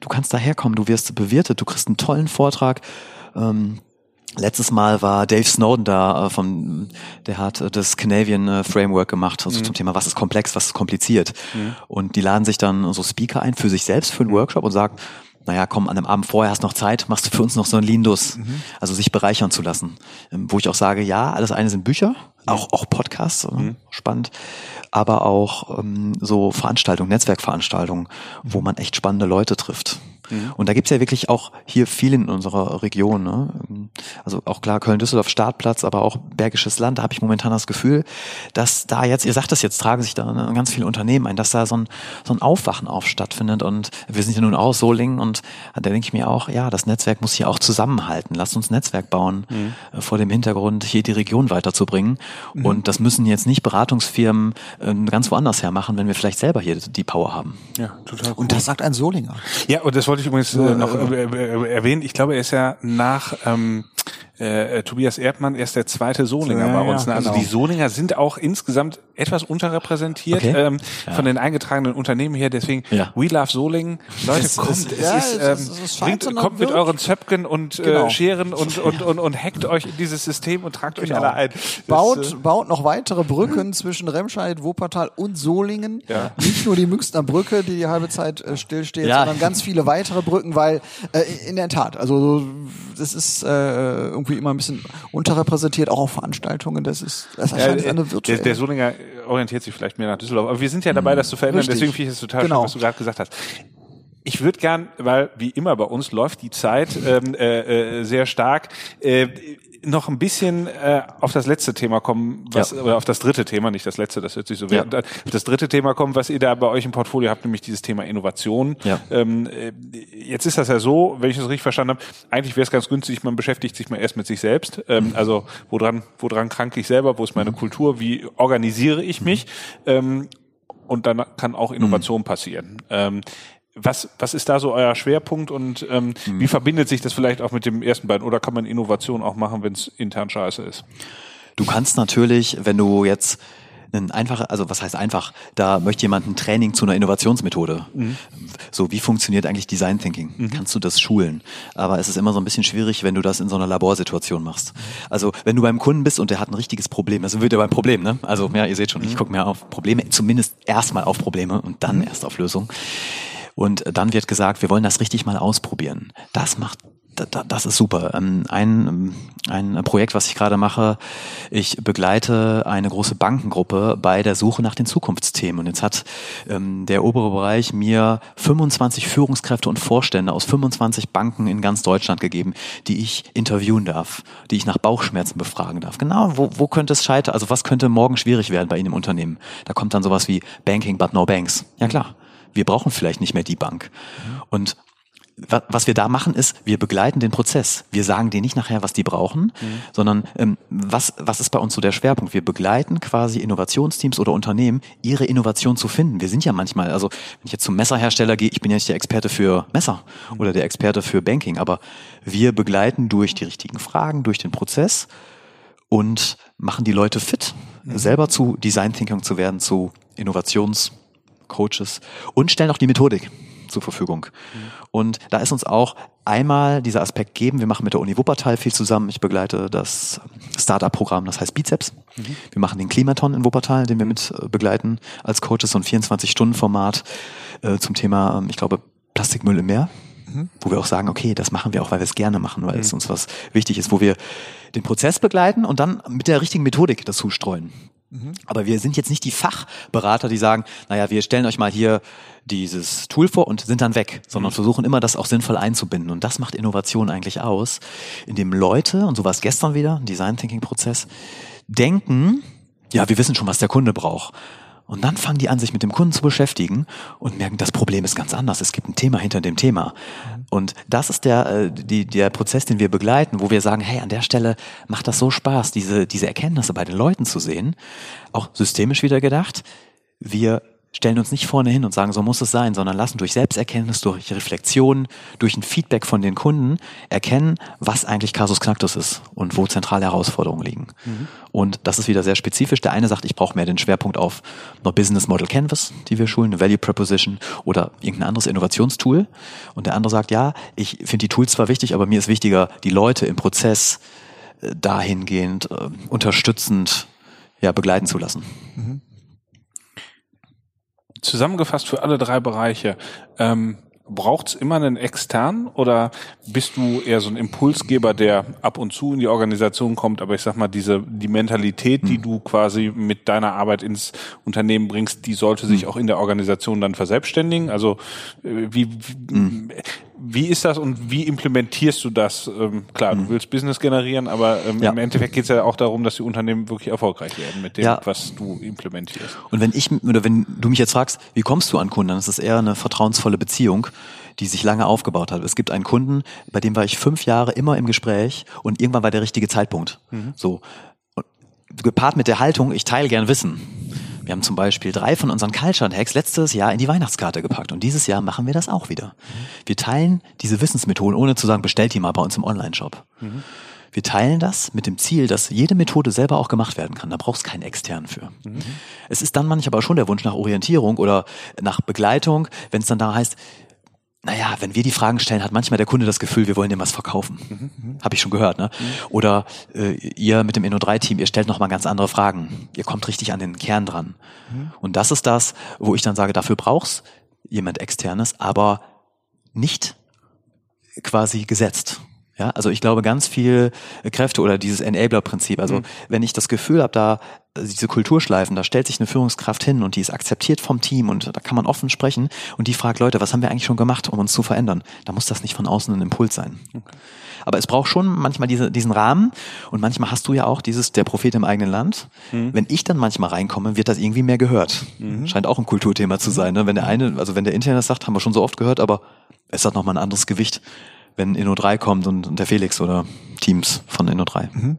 Du kannst daherkommen, du wirst bewirtet, du kriegst einen tollen Vortrag. Ähm, Letztes Mal war Dave Snowden da, äh, vom, der hat äh, das Canadian äh, Framework gemacht, also zum Thema, was ist komplex, was ist kompliziert. Und die laden sich dann so Speaker ein für sich selbst, für einen Workshop und sagen, naja, komm, an einem Abend vorher hast noch Zeit, machst du für uns noch so ein Lindus, also sich bereichern zu lassen. Ähm, Wo ich auch sage, ja, alles eine sind Bücher, auch, auch Podcasts, äh, spannend, aber auch ähm, so Veranstaltungen, Netzwerkveranstaltungen, wo man echt spannende Leute trifft. Und da gibt's ja wirklich auch hier viel in unserer Region. Ne? Also auch klar Köln-Düsseldorf Startplatz, aber auch Bergisches Land. Da habe ich momentan das Gefühl, dass da jetzt, ihr sagt das jetzt, tragen sich da ne, ganz viele Unternehmen ein, dass da so ein, so ein Aufwachen auf stattfindet. Und wir sind ja nun aus Solingen und da denke ich mir auch, ja, das Netzwerk muss hier auch zusammenhalten. Lasst uns Netzwerk bauen, äh, vor dem Hintergrund hier die Region weiterzubringen. Und das müssen jetzt nicht Beratungsfirmen äh, ganz woanders her machen, wenn wir vielleicht selber hier die Power haben. ja, total cool. Und das sagt ein Solinger. Ja, und das wollte ich übrigens äh, noch äh, äh, erwähnen. Ich glaube, er ist ja nach ähm, äh, äh, Tobias Erdmann erst der zweite Solinger Ja, bei uns. ja, Ne? Also genau. die Solinger sind auch insgesamt etwas unterrepräsentiert Okay. ähm, von den eingetragenen Unternehmen her. Deswegen Ja. We Love Solingen. Leute, Es kommt, ist- es ja, ist, ähm, ist- es ist bringt, kommt mit euren Zöpken und Genau. äh, Scheren und, und, und, und hackt euch in dieses System und tragt euch Genau. alle ein. Das, Baut, äh, baut noch weitere Brücken zwischen Remscheid, Wuppertal und Solingen. Ja. Nicht nur die Münchner Brücke, die die halbe Zeit äh, stillsteht, Ja. sondern ganz viele weitere Brücken, weil äh, in der Tat, also so, das ist äh, irgendwie immer ein bisschen unterrepräsentiert, auch auf Veranstaltungen. Das ist das Ja, erscheint äh, eine der, virtuelle. der Solinger orientiert sich vielleicht mehr nach Düsseldorf. Aber wir sind ja dabei, das zu verändern. Richtig. Deswegen finde ich es total Genau. schön, was du gerade gesagt hast. Ich würde gern, weil wie immer bei uns läuft die Zeit ähm, äh, äh, sehr stark, äh, noch ein bisschen äh, auf das letzte Thema kommen, was, Ja. oder auf das dritte Thema, nicht das letzte, das hört sich so an, auf das dritte Thema kommen, was ihr da bei euch im Portfolio habt, nämlich dieses Thema Innovation. Ja. Ähm, äh, jetzt ist das ja so, wenn ich das richtig verstanden habe, eigentlich wäre es ganz günstig, man beschäftigt sich mal erst mit sich selbst. Ähm, Also woran, woran kranke ich selber, wo ist meine Kultur, wie organisiere ich mich? Ähm, und dann kann auch Innovation passieren. Ähm, was, was ist da so euer Schwerpunkt und ähm, wie verbindet sich das vielleicht auch mit dem ersten beiden? Oder kann man Innovation auch machen, wenn es intern scheiße ist? Du kannst natürlich, wenn du jetzt ein einfacher, also was heißt einfach, da möchte jemand ein Training zu einer Innovationsmethode. So, wie funktioniert eigentlich Design Thinking? Kannst du das schulen? Aber es ist immer so ein bisschen schwierig, wenn du das in so einer Laborsituation machst. Also, wenn du beim Kunden bist und der hat ein richtiges Problem, also wird er beim Problem, ne? Also, ja, ihr seht schon, ich gucke mehr auf Probleme, zumindest erstmal auf Probleme und dann erst auf Lösungen. Und dann wird gesagt, wir wollen das richtig mal ausprobieren. Das macht das ist super. Ähm, ein, ein Projekt, was ich gerade mache, ich begleite eine große Bankengruppe bei der Suche nach den Zukunftsthemen. Und jetzt hat ähm, der obere Bereich mir 25 Führungskräfte und Vorstände aus 25 Banken in ganz Deutschland gegeben, die ich interviewen darf, die ich nach Bauchschmerzen befragen darf. Genau, wo, wo könnte es scheitern? Also was könnte morgen schwierig werden bei Ihnen im Unternehmen? Da kommt dann sowas wie Banking but no banks. Ja klar, wir brauchen vielleicht nicht mehr die Bank. Und was wir da machen ist, wir begleiten den Prozess. Wir sagen denen nicht nachher, was die brauchen, mhm. sondern ähm, was, was ist bei uns so der Schwerpunkt? Wir begleiten quasi Innovationsteams oder Unternehmen, ihre Innovation zu finden. Wir sind ja manchmal, also wenn ich jetzt zum Messerhersteller gehe, ich bin ja nicht der Experte für Messer mhm. oder der Experte für Banking, aber wir begleiten durch die richtigen Fragen, durch den Prozess und machen die Leute fit, mhm. selber zu Design Thinking zu werden, zu Innovationscoaches und stellen auch die Methodik zur Verfügung. Mhm. Und da ist uns auch einmal dieser Aspekt geben. Wir machen mit der Uni Wuppertal viel zusammen. Ich begleite das Startup-Programm, das heißt Bizeps. Mhm. Wir machen den Klimaton in Wuppertal, den wir mit äh, begleiten als Coaches, so ein 24-Stunden-Format äh, zum Thema, ähm, ich glaube, Plastikmüll im Meer. Mhm. Wo wir auch sagen, okay, das machen wir auch, weil wir es gerne machen, weil mhm. es uns was wichtig ist, wo wir den Prozess begleiten und dann mit der richtigen Methodik dazu streuen. Mhm. Aber wir sind jetzt nicht die Fachberater, die sagen, naja, wir stellen euch mal hier dieses Tool vor und sind dann weg, sondern mhm. versuchen immer, das auch sinnvoll einzubinden. Und das macht Innovation eigentlich aus, indem Leute, und so war es gestern wieder, Design Thinking Prozess, denken, ja, wir wissen schon, was der Kunde braucht. Und dann fangen die an, sich mit dem Kunden zu beschäftigen und merken, das Problem ist ganz anders. Es gibt ein Thema hinter dem Thema. Und das ist der, äh, die, der Prozess, den wir begleiten, wo wir sagen, hey, an der Stelle macht das so Spaß, diese, diese Erkenntnisse bei den Leuten zu sehen. Auch systemisch wieder gedacht. Wir stellen uns nicht vorne hin und sagen, so muss es sein, sondern lassen durch Selbsterkenntnis, durch Reflexion, durch ein Feedback von den Kunden erkennen, was eigentlich Casus Knactus ist und wo zentrale Herausforderungen liegen. Mhm. Und das ist wieder sehr spezifisch. Der eine sagt, ich brauche mehr den Schwerpunkt auf einer Business Model Canvas, die wir schulen, eine Value Proposition oder irgendein anderes Innovationstool. Und der andere sagt, ja, ich finde die Tools zwar wichtig, aber mir ist wichtiger, die Leute im Prozess äh, dahingehend äh, unterstützend ja, begleiten zu lassen. Mhm zusammengefasst für alle drei Bereiche, ähm, braucht's immer einen externen oder bist du eher so ein Impulsgeber, der ab und zu in die Organisation kommt, aber ich sag mal, diese, die Mentalität, die hm. du quasi mit deiner Arbeit ins Unternehmen bringst, die sollte sich hm. auch in der Organisation dann verselbstständigen? Also, äh, wie, wie, hm. Wie ist das und wie implementierst du das? Ähm, klar, du willst Business generieren, aber ähm, ja. im Endeffekt geht's ja auch darum, dass die Unternehmen wirklich erfolgreich werden mit dem, ja. was du implementierst. Und wenn ich, oder wenn du mich jetzt fragst, wie kommst du an Kunden, dann ist es eher eine vertrauensvolle Beziehung die sich lange aufgebaut hat. Es gibt einen Kunden, bei dem war ich fünf Jahre immer im Gespräch und irgendwann war der richtige Zeitpunkt. Mhm. So. Gepaart mit der Haltung, ich teile gern Wissen. Wir haben zum Beispiel drei von unseren Culture Hacks letztes Jahr in die Weihnachtskarte gepackt und dieses Jahr machen wir das auch wieder. Mhm. Wir teilen diese Wissensmethoden, ohne zu sagen, bestellt die mal bei uns im Online-Shop. Mhm. Wir teilen das mit dem Ziel, dass jede Methode selber auch gemacht werden kann. Da brauchst keinen externen für. Mhm. Es ist dann manchmal aber schon der Wunsch nach Orientierung oder nach Begleitung, wenn es dann da heißt, naja, wenn wir die Fragen stellen, hat manchmal der Kunde das Gefühl, wir wollen dem was verkaufen. Mhm. Habe ich schon gehört, ne? Mhm. Oder äh, ihr mit dem Inno3-Team, ihr stellt nochmal ganz andere Fragen. Ihr kommt richtig an den Kern dran. Mhm. Und das ist das, wo ich dann sage, dafür brauchst jemand externes, aber nicht quasi gesetzt. Ja, also ich glaube ganz viel Kräfte oder dieses Enabler-Prinzip. Also mhm. wenn ich das Gefühl habe, da diese Kulturschleifen, da stellt sich eine Führungskraft hin und die ist akzeptiert vom Team und da kann man offen sprechen und die fragt Leute, was haben wir eigentlich schon gemacht, um uns zu verändern? Da muss das nicht von außen ein Impuls sein. Okay. Aber es braucht schon manchmal diese, diesen Rahmen und manchmal hast du ja auch dieses der Prophet im eigenen Land. Mhm. Wenn ich dann manchmal reinkomme, wird das irgendwie mehr gehört. Mhm. Scheint auch ein Kulturthema zu sein. Ne? Wenn der eine, also wenn der interne das sagt, haben wir schon so oft gehört, aber es hat nochmal ein anderes Gewicht, wenn Inno3 kommt und, und der Felix oder Teams von Inno3. Mhm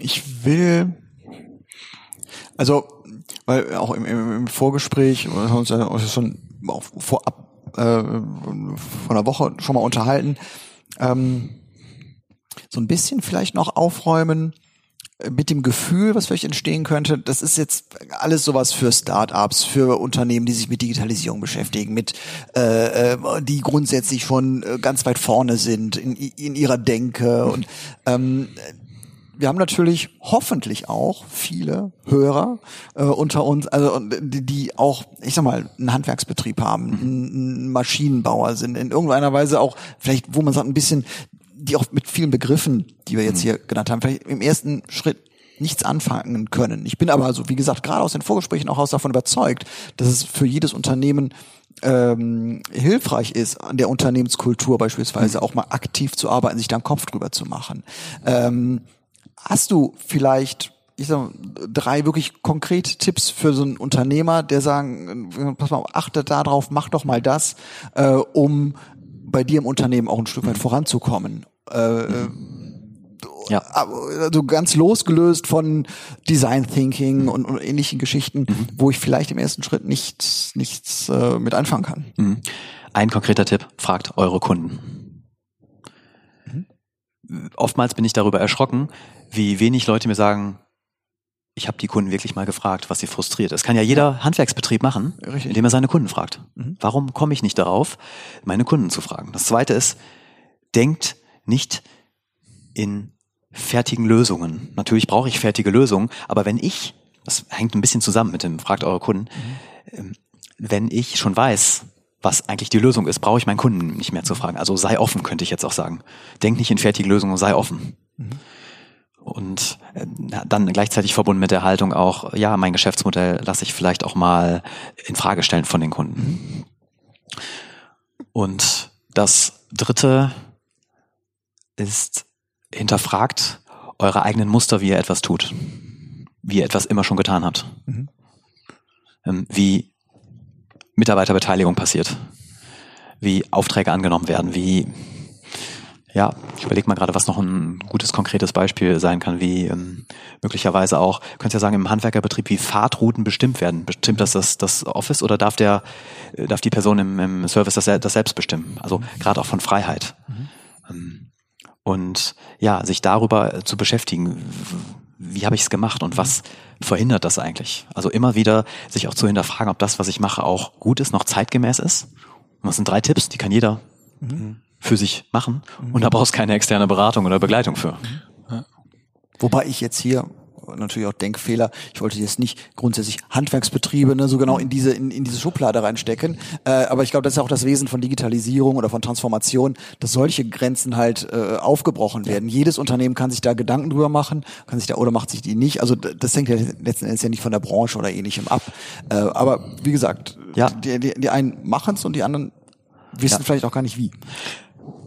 ich will, also, weil auch im, im, im Vorgespräch, wir haben uns ja schon auch vorab äh, von einer Woche schon mal unterhalten, ähm, so ein bisschen vielleicht noch aufräumen mit dem Gefühl, was vielleicht entstehen könnte, das ist jetzt alles sowas für Startups, für Unternehmen, die sich mit Digitalisierung beschäftigen, mit äh, äh die grundsätzlich schon äh, ganz weit vorne sind in, in ihrer Denke und ähm, wir haben natürlich hoffentlich auch viele Hörer äh, unter uns, also die, die auch, ich sag mal, einen Handwerksbetrieb haben, ein Maschinenbauer sind, in irgendeiner Weise auch vielleicht, wo man sagt, ein bisschen, die auch mit vielen Begriffen, die wir jetzt hier genannt haben, vielleicht im ersten Schritt nichts anfangen können. Ich bin aber, also wie gesagt, gerade aus den Vorgesprächen auch aus davon überzeugt, dass es für jedes Unternehmen ähm, hilfreich ist, an der Unternehmenskultur beispielsweise auch mal aktiv zu arbeiten, sich da einen Kopf drüber zu machen. Ähm, hast du vielleicht ich sag, drei wirklich konkrete Tipps für so einen Unternehmer, der sagen, pass mal, achte da drauf, mach doch mal das, äh, um bei dir im Unternehmen auch ein Stück weit voranzukommen. Äh, Ja. Also ganz losgelöst von Design Thinking und, und ähnlichen Geschichten, Mhm. wo ich vielleicht im ersten Schritt nichts, nichts äh, mit anfangen kann. Mhm. Ein konkreter Tipp, fragt eure Kunden. Oftmals bin ich darüber erschrocken, wie wenig Leute mir sagen, ich habe die Kunden wirklich mal gefragt, was sie frustriert. Das kann ja jeder Handwerksbetrieb machen, Richtig. indem er seine Kunden fragt. Mhm. Warum komme ich nicht darauf, meine Kunden zu fragen? Das zweite ist, denkt nicht in fertigen Lösungen. Natürlich brauche ich fertige Lösungen, aber wenn ich, das hängt ein bisschen zusammen mit dem Fragt eure Kunden, ähm, wenn ich schon weiß, was eigentlich die Lösung ist, brauche ich meinen Kunden nicht mehr zu fragen. Also sei offen, könnte ich jetzt auch sagen. Denk nicht in fertige Lösungen, sei offen. Und äh, dann gleichzeitig verbunden mit der Haltung auch, ja, mein Geschäftsmodell lasse ich vielleicht auch mal in Frage stellen von den Kunden. Und das dritte ist, hinterfragt eure eigenen Muster, wie ihr etwas tut. Wie ihr etwas immer schon getan habt. Mhm. Ähm, Wie Mitarbeiterbeteiligung passiert. Wie Aufträge angenommen werden. Wie, ja, ich überlege mal gerade, was noch ein gutes, konkretes Beispiel sein kann, wie ähm, möglicherweise auch, könnt ihr ja sagen, im Handwerkerbetrieb, wie Fahrtrouten bestimmt werden. Bestimmt das das, das Office oder darf der, äh, darf die Person im, im Service das, das selbst bestimmen? Also gerade auch von Freiheit. Ähm, Und ja, sich darüber äh, zu beschäftigen, wie habe ich es gemacht und was verhindert das eigentlich? Also immer wieder sich auch zu hinterfragen, ob das, was ich mache, auch gut ist, noch zeitgemäß ist. Und das sind drei Tipps, die kann jeder für sich machen. Und da brauchst du keine externe Beratung oder Begleitung für. Wobei ich jetzt hier natürlich auch Denkfehler. Ich wollte jetzt nicht grundsätzlich Handwerksbetriebe ne, so genau in diese in, in diese Schublade reinstecken. Äh, aber ich glaube, das ist auch das Wesen von Digitalisierung oder von Transformation, dass solche Grenzen halt äh, aufgebrochen werden. Jedes Unternehmen kann sich da Gedanken drüber machen, kann sich da oder macht sich die nicht. Also das hängt ja letzten Endes ja nicht von der Branche oder ähnlichem ab. Äh, aber wie gesagt, Ja. die, die, die einen machen es und die anderen wissen Ja. vielleicht auch gar nicht wie.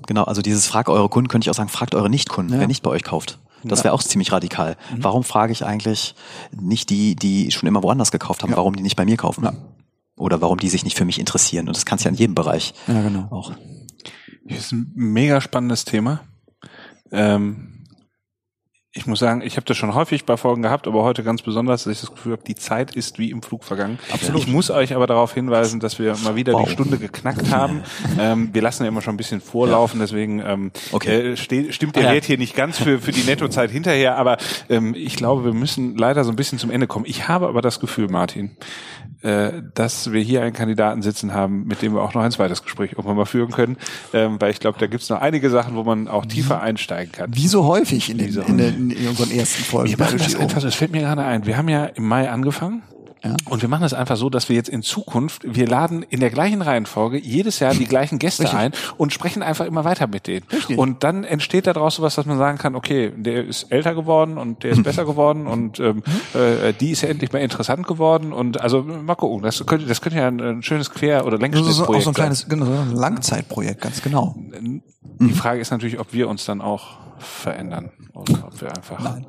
Genau, also dieses Frag eure Kunden könnte ich auch sagen, fragt eure Nichtkunden, Ja. wer nicht bei euch kauft. Das wäre auch ziemlich radikal. Warum frage ich eigentlich nicht die, die schon immer woanders gekauft haben, Ja. warum die nicht bei mir kaufen? Ja. Oder warum die sich nicht für mich interessieren? Und das kannst du ja in jedem Bereich Ja, genau. auch. Das ist ein mega spannendes Thema. Ähm, ich muss sagen, ich habe das schon häufig bei Folgen gehabt, aber heute ganz besonders, dass ich das Gefühl habe, die Zeit ist wie im Flug vergangen. Absolut. Ich muss euch aber darauf hinweisen, dass wir mal wieder Wow. die Stunde geknackt haben. ähm, wir lassen ja immer schon ein bisschen vorlaufen, deswegen ähm, Okay. äh, stimmt der Ah, ja. Wert hier nicht ganz für, für die Nettozeit hinterher, aber ähm, ich glaube, wir müssen leider so ein bisschen zum Ende kommen. Ich habe aber das Gefühl, Martin, äh, dass wir hier einen Kandidaten sitzen haben, mit dem wir auch noch ein zweites Gespräch irgendwann mal führen können, ähm, weil ich glaube, da gibt es noch einige Sachen, wo man auch tiefer einsteigen kann. Wie so häufig in, den, so in, den, in unseren ersten Folgen. Wir machen das einfach so, es fällt mir gerade ein. Wir haben ja im Mai angefangen. Ja. Und wir machen das einfach so, dass wir jetzt in Zukunft, wir laden in der gleichen Reihenfolge jedes Jahr die gleichen Gäste Richtig. ein und sprechen einfach immer weiter mit denen. Richtig. Und dann entsteht daraus sowas, dass man sagen kann, okay, der ist älter geworden und der ist besser geworden und ähm, äh, die ist ja endlich mal interessant geworden und also mal gucken, das könnte, das könnte ja ein, ein schönes Quer- oder Das ist so, auch Längsschnittprojekt so ein sein. kleines genau, so ein Langzeitprojekt, ganz genau. Die Frage ist natürlich, ob wir uns dann auch verändern oder ob wir einfach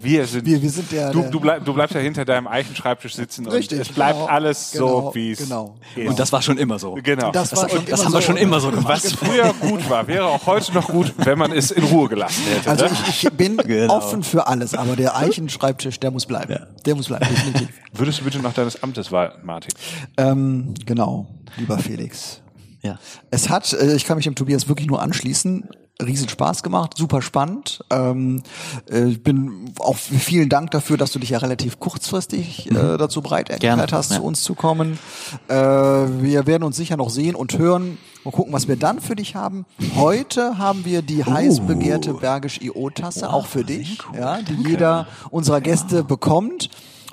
wir sind Wir- wir sind der- du, der- du, bleib, du bleibst ja hinter deinem Eichenschreibtisch sitzen Richtig, und es bleibt genau, alles genau, so wie es genau. ist. Und das war schon immer so. genau Das war schon Das immer haben wir so. schon immer so gemacht. was früher gut war, wäre auch heute noch gut, wenn man es in Ruhe gelassen hätte. Also ne? ich, ich bin Genau. offen für alles, aber der Eichenschreibtisch, der muss bleiben. Der muss bleiben, definitiv. Würdest du bitte noch deines Amtes walten, Martin? ähm, genau, lieber Felix. Ja. Es hat, äh, ich kann mich dem Tobias wirklich nur anschließen, riesen Spaß gemacht, super spannend. Ähm, äh, ich bin auch vielen Dank dafür, dass du dich ja relativ kurzfristig äh, dazu bereit erklärt hast, ja. zu uns zu kommen. Äh, wir werden uns sicher noch sehen und hören Mal gucken, was wir dann für dich haben. Heute haben wir die heiß begehrte Bergisch IO Tasse, auch für dich, ja, die jeder unserer Gäste bekommt.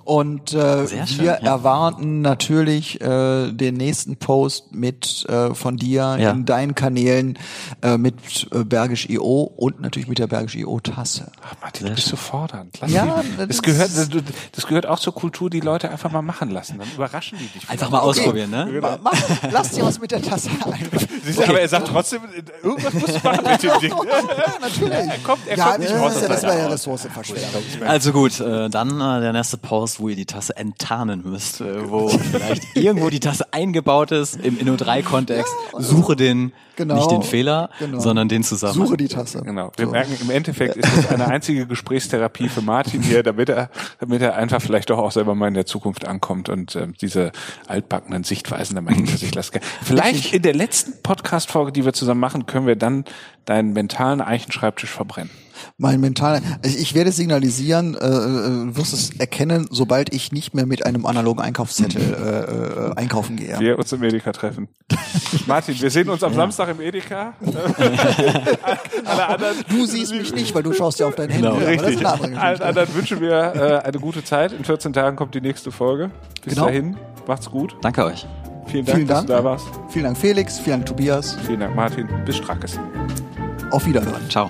Und äh, schön, wir ja. erwarten natürlich äh, den nächsten Post mit äh, von dir Ja. in deinen Kanälen äh, mit äh, Bergisch IO und natürlich mit der Bergisch IO Tasse. Ach, Martin, du bist so fordernd. Lass Ja, das das, gehört, ist- das, das gehört auch zur Kultur, die Leute einfach mal machen lassen. Dann überraschen die dich. Einfach mal ausprobieren, ne? Ma- Mach, lass dir was mit der Tasse ein. Du, Aber er sagt trotzdem, irgendwas musst du machen mit dem Ding. ja, natürlich. Er kommt, er ja, kommt nicht das, raus. ist ja, das wäre ja Haut. Ressourcenverschwendung. Also gut, äh, dann äh, der nächste Post, wo ihr die Tasse enttarnen müsst, äh, wo vielleicht irgendwo die Tasse eingebaut ist im Inno3-Kontext. Suche den, Genau. nicht den Fehler, Genau. sondern den zusammen. Suche die Tasse. Genau. Wir merken, im Endeffekt ist es eine einzige Gesprächstherapie für Martin hier, damit er, damit er einfach vielleicht doch auch selber mal in der Zukunft ankommt und ähm, diese altbackenen Sichtweisen dann mal hinter sich lassen kann. Vielleicht in der letzten Podcast-Folge, die wir zusammen machen, können wir dann deinen mentalen Eichenschreibtisch verbrennen. Mein mentaler, also ich werde signalisieren, äh, äh, wirst es erkennen, sobald ich nicht mehr mit einem analogen Einkaufszettel äh, äh, einkaufen gehe. Wir uns im Edeka treffen. Martin, wir sehen uns am Samstag im Edeka. Du siehst mich nicht, weil du schaust ja auf dein Handy. Genau. aber das ist Richtig. Allen anderen wünschen wir äh, eine gute Zeit. In 14 Tagen kommt die nächste Folge. Bis Genau. dahin, macht's gut. Danke euch. Vielen Dank, Vielen dass Dank. du da warst. Vielen Dank Felix, vielen Dank Tobias. Vielen Dank, Martin. Bis Strackes. Auf Wiederhören. Ciao.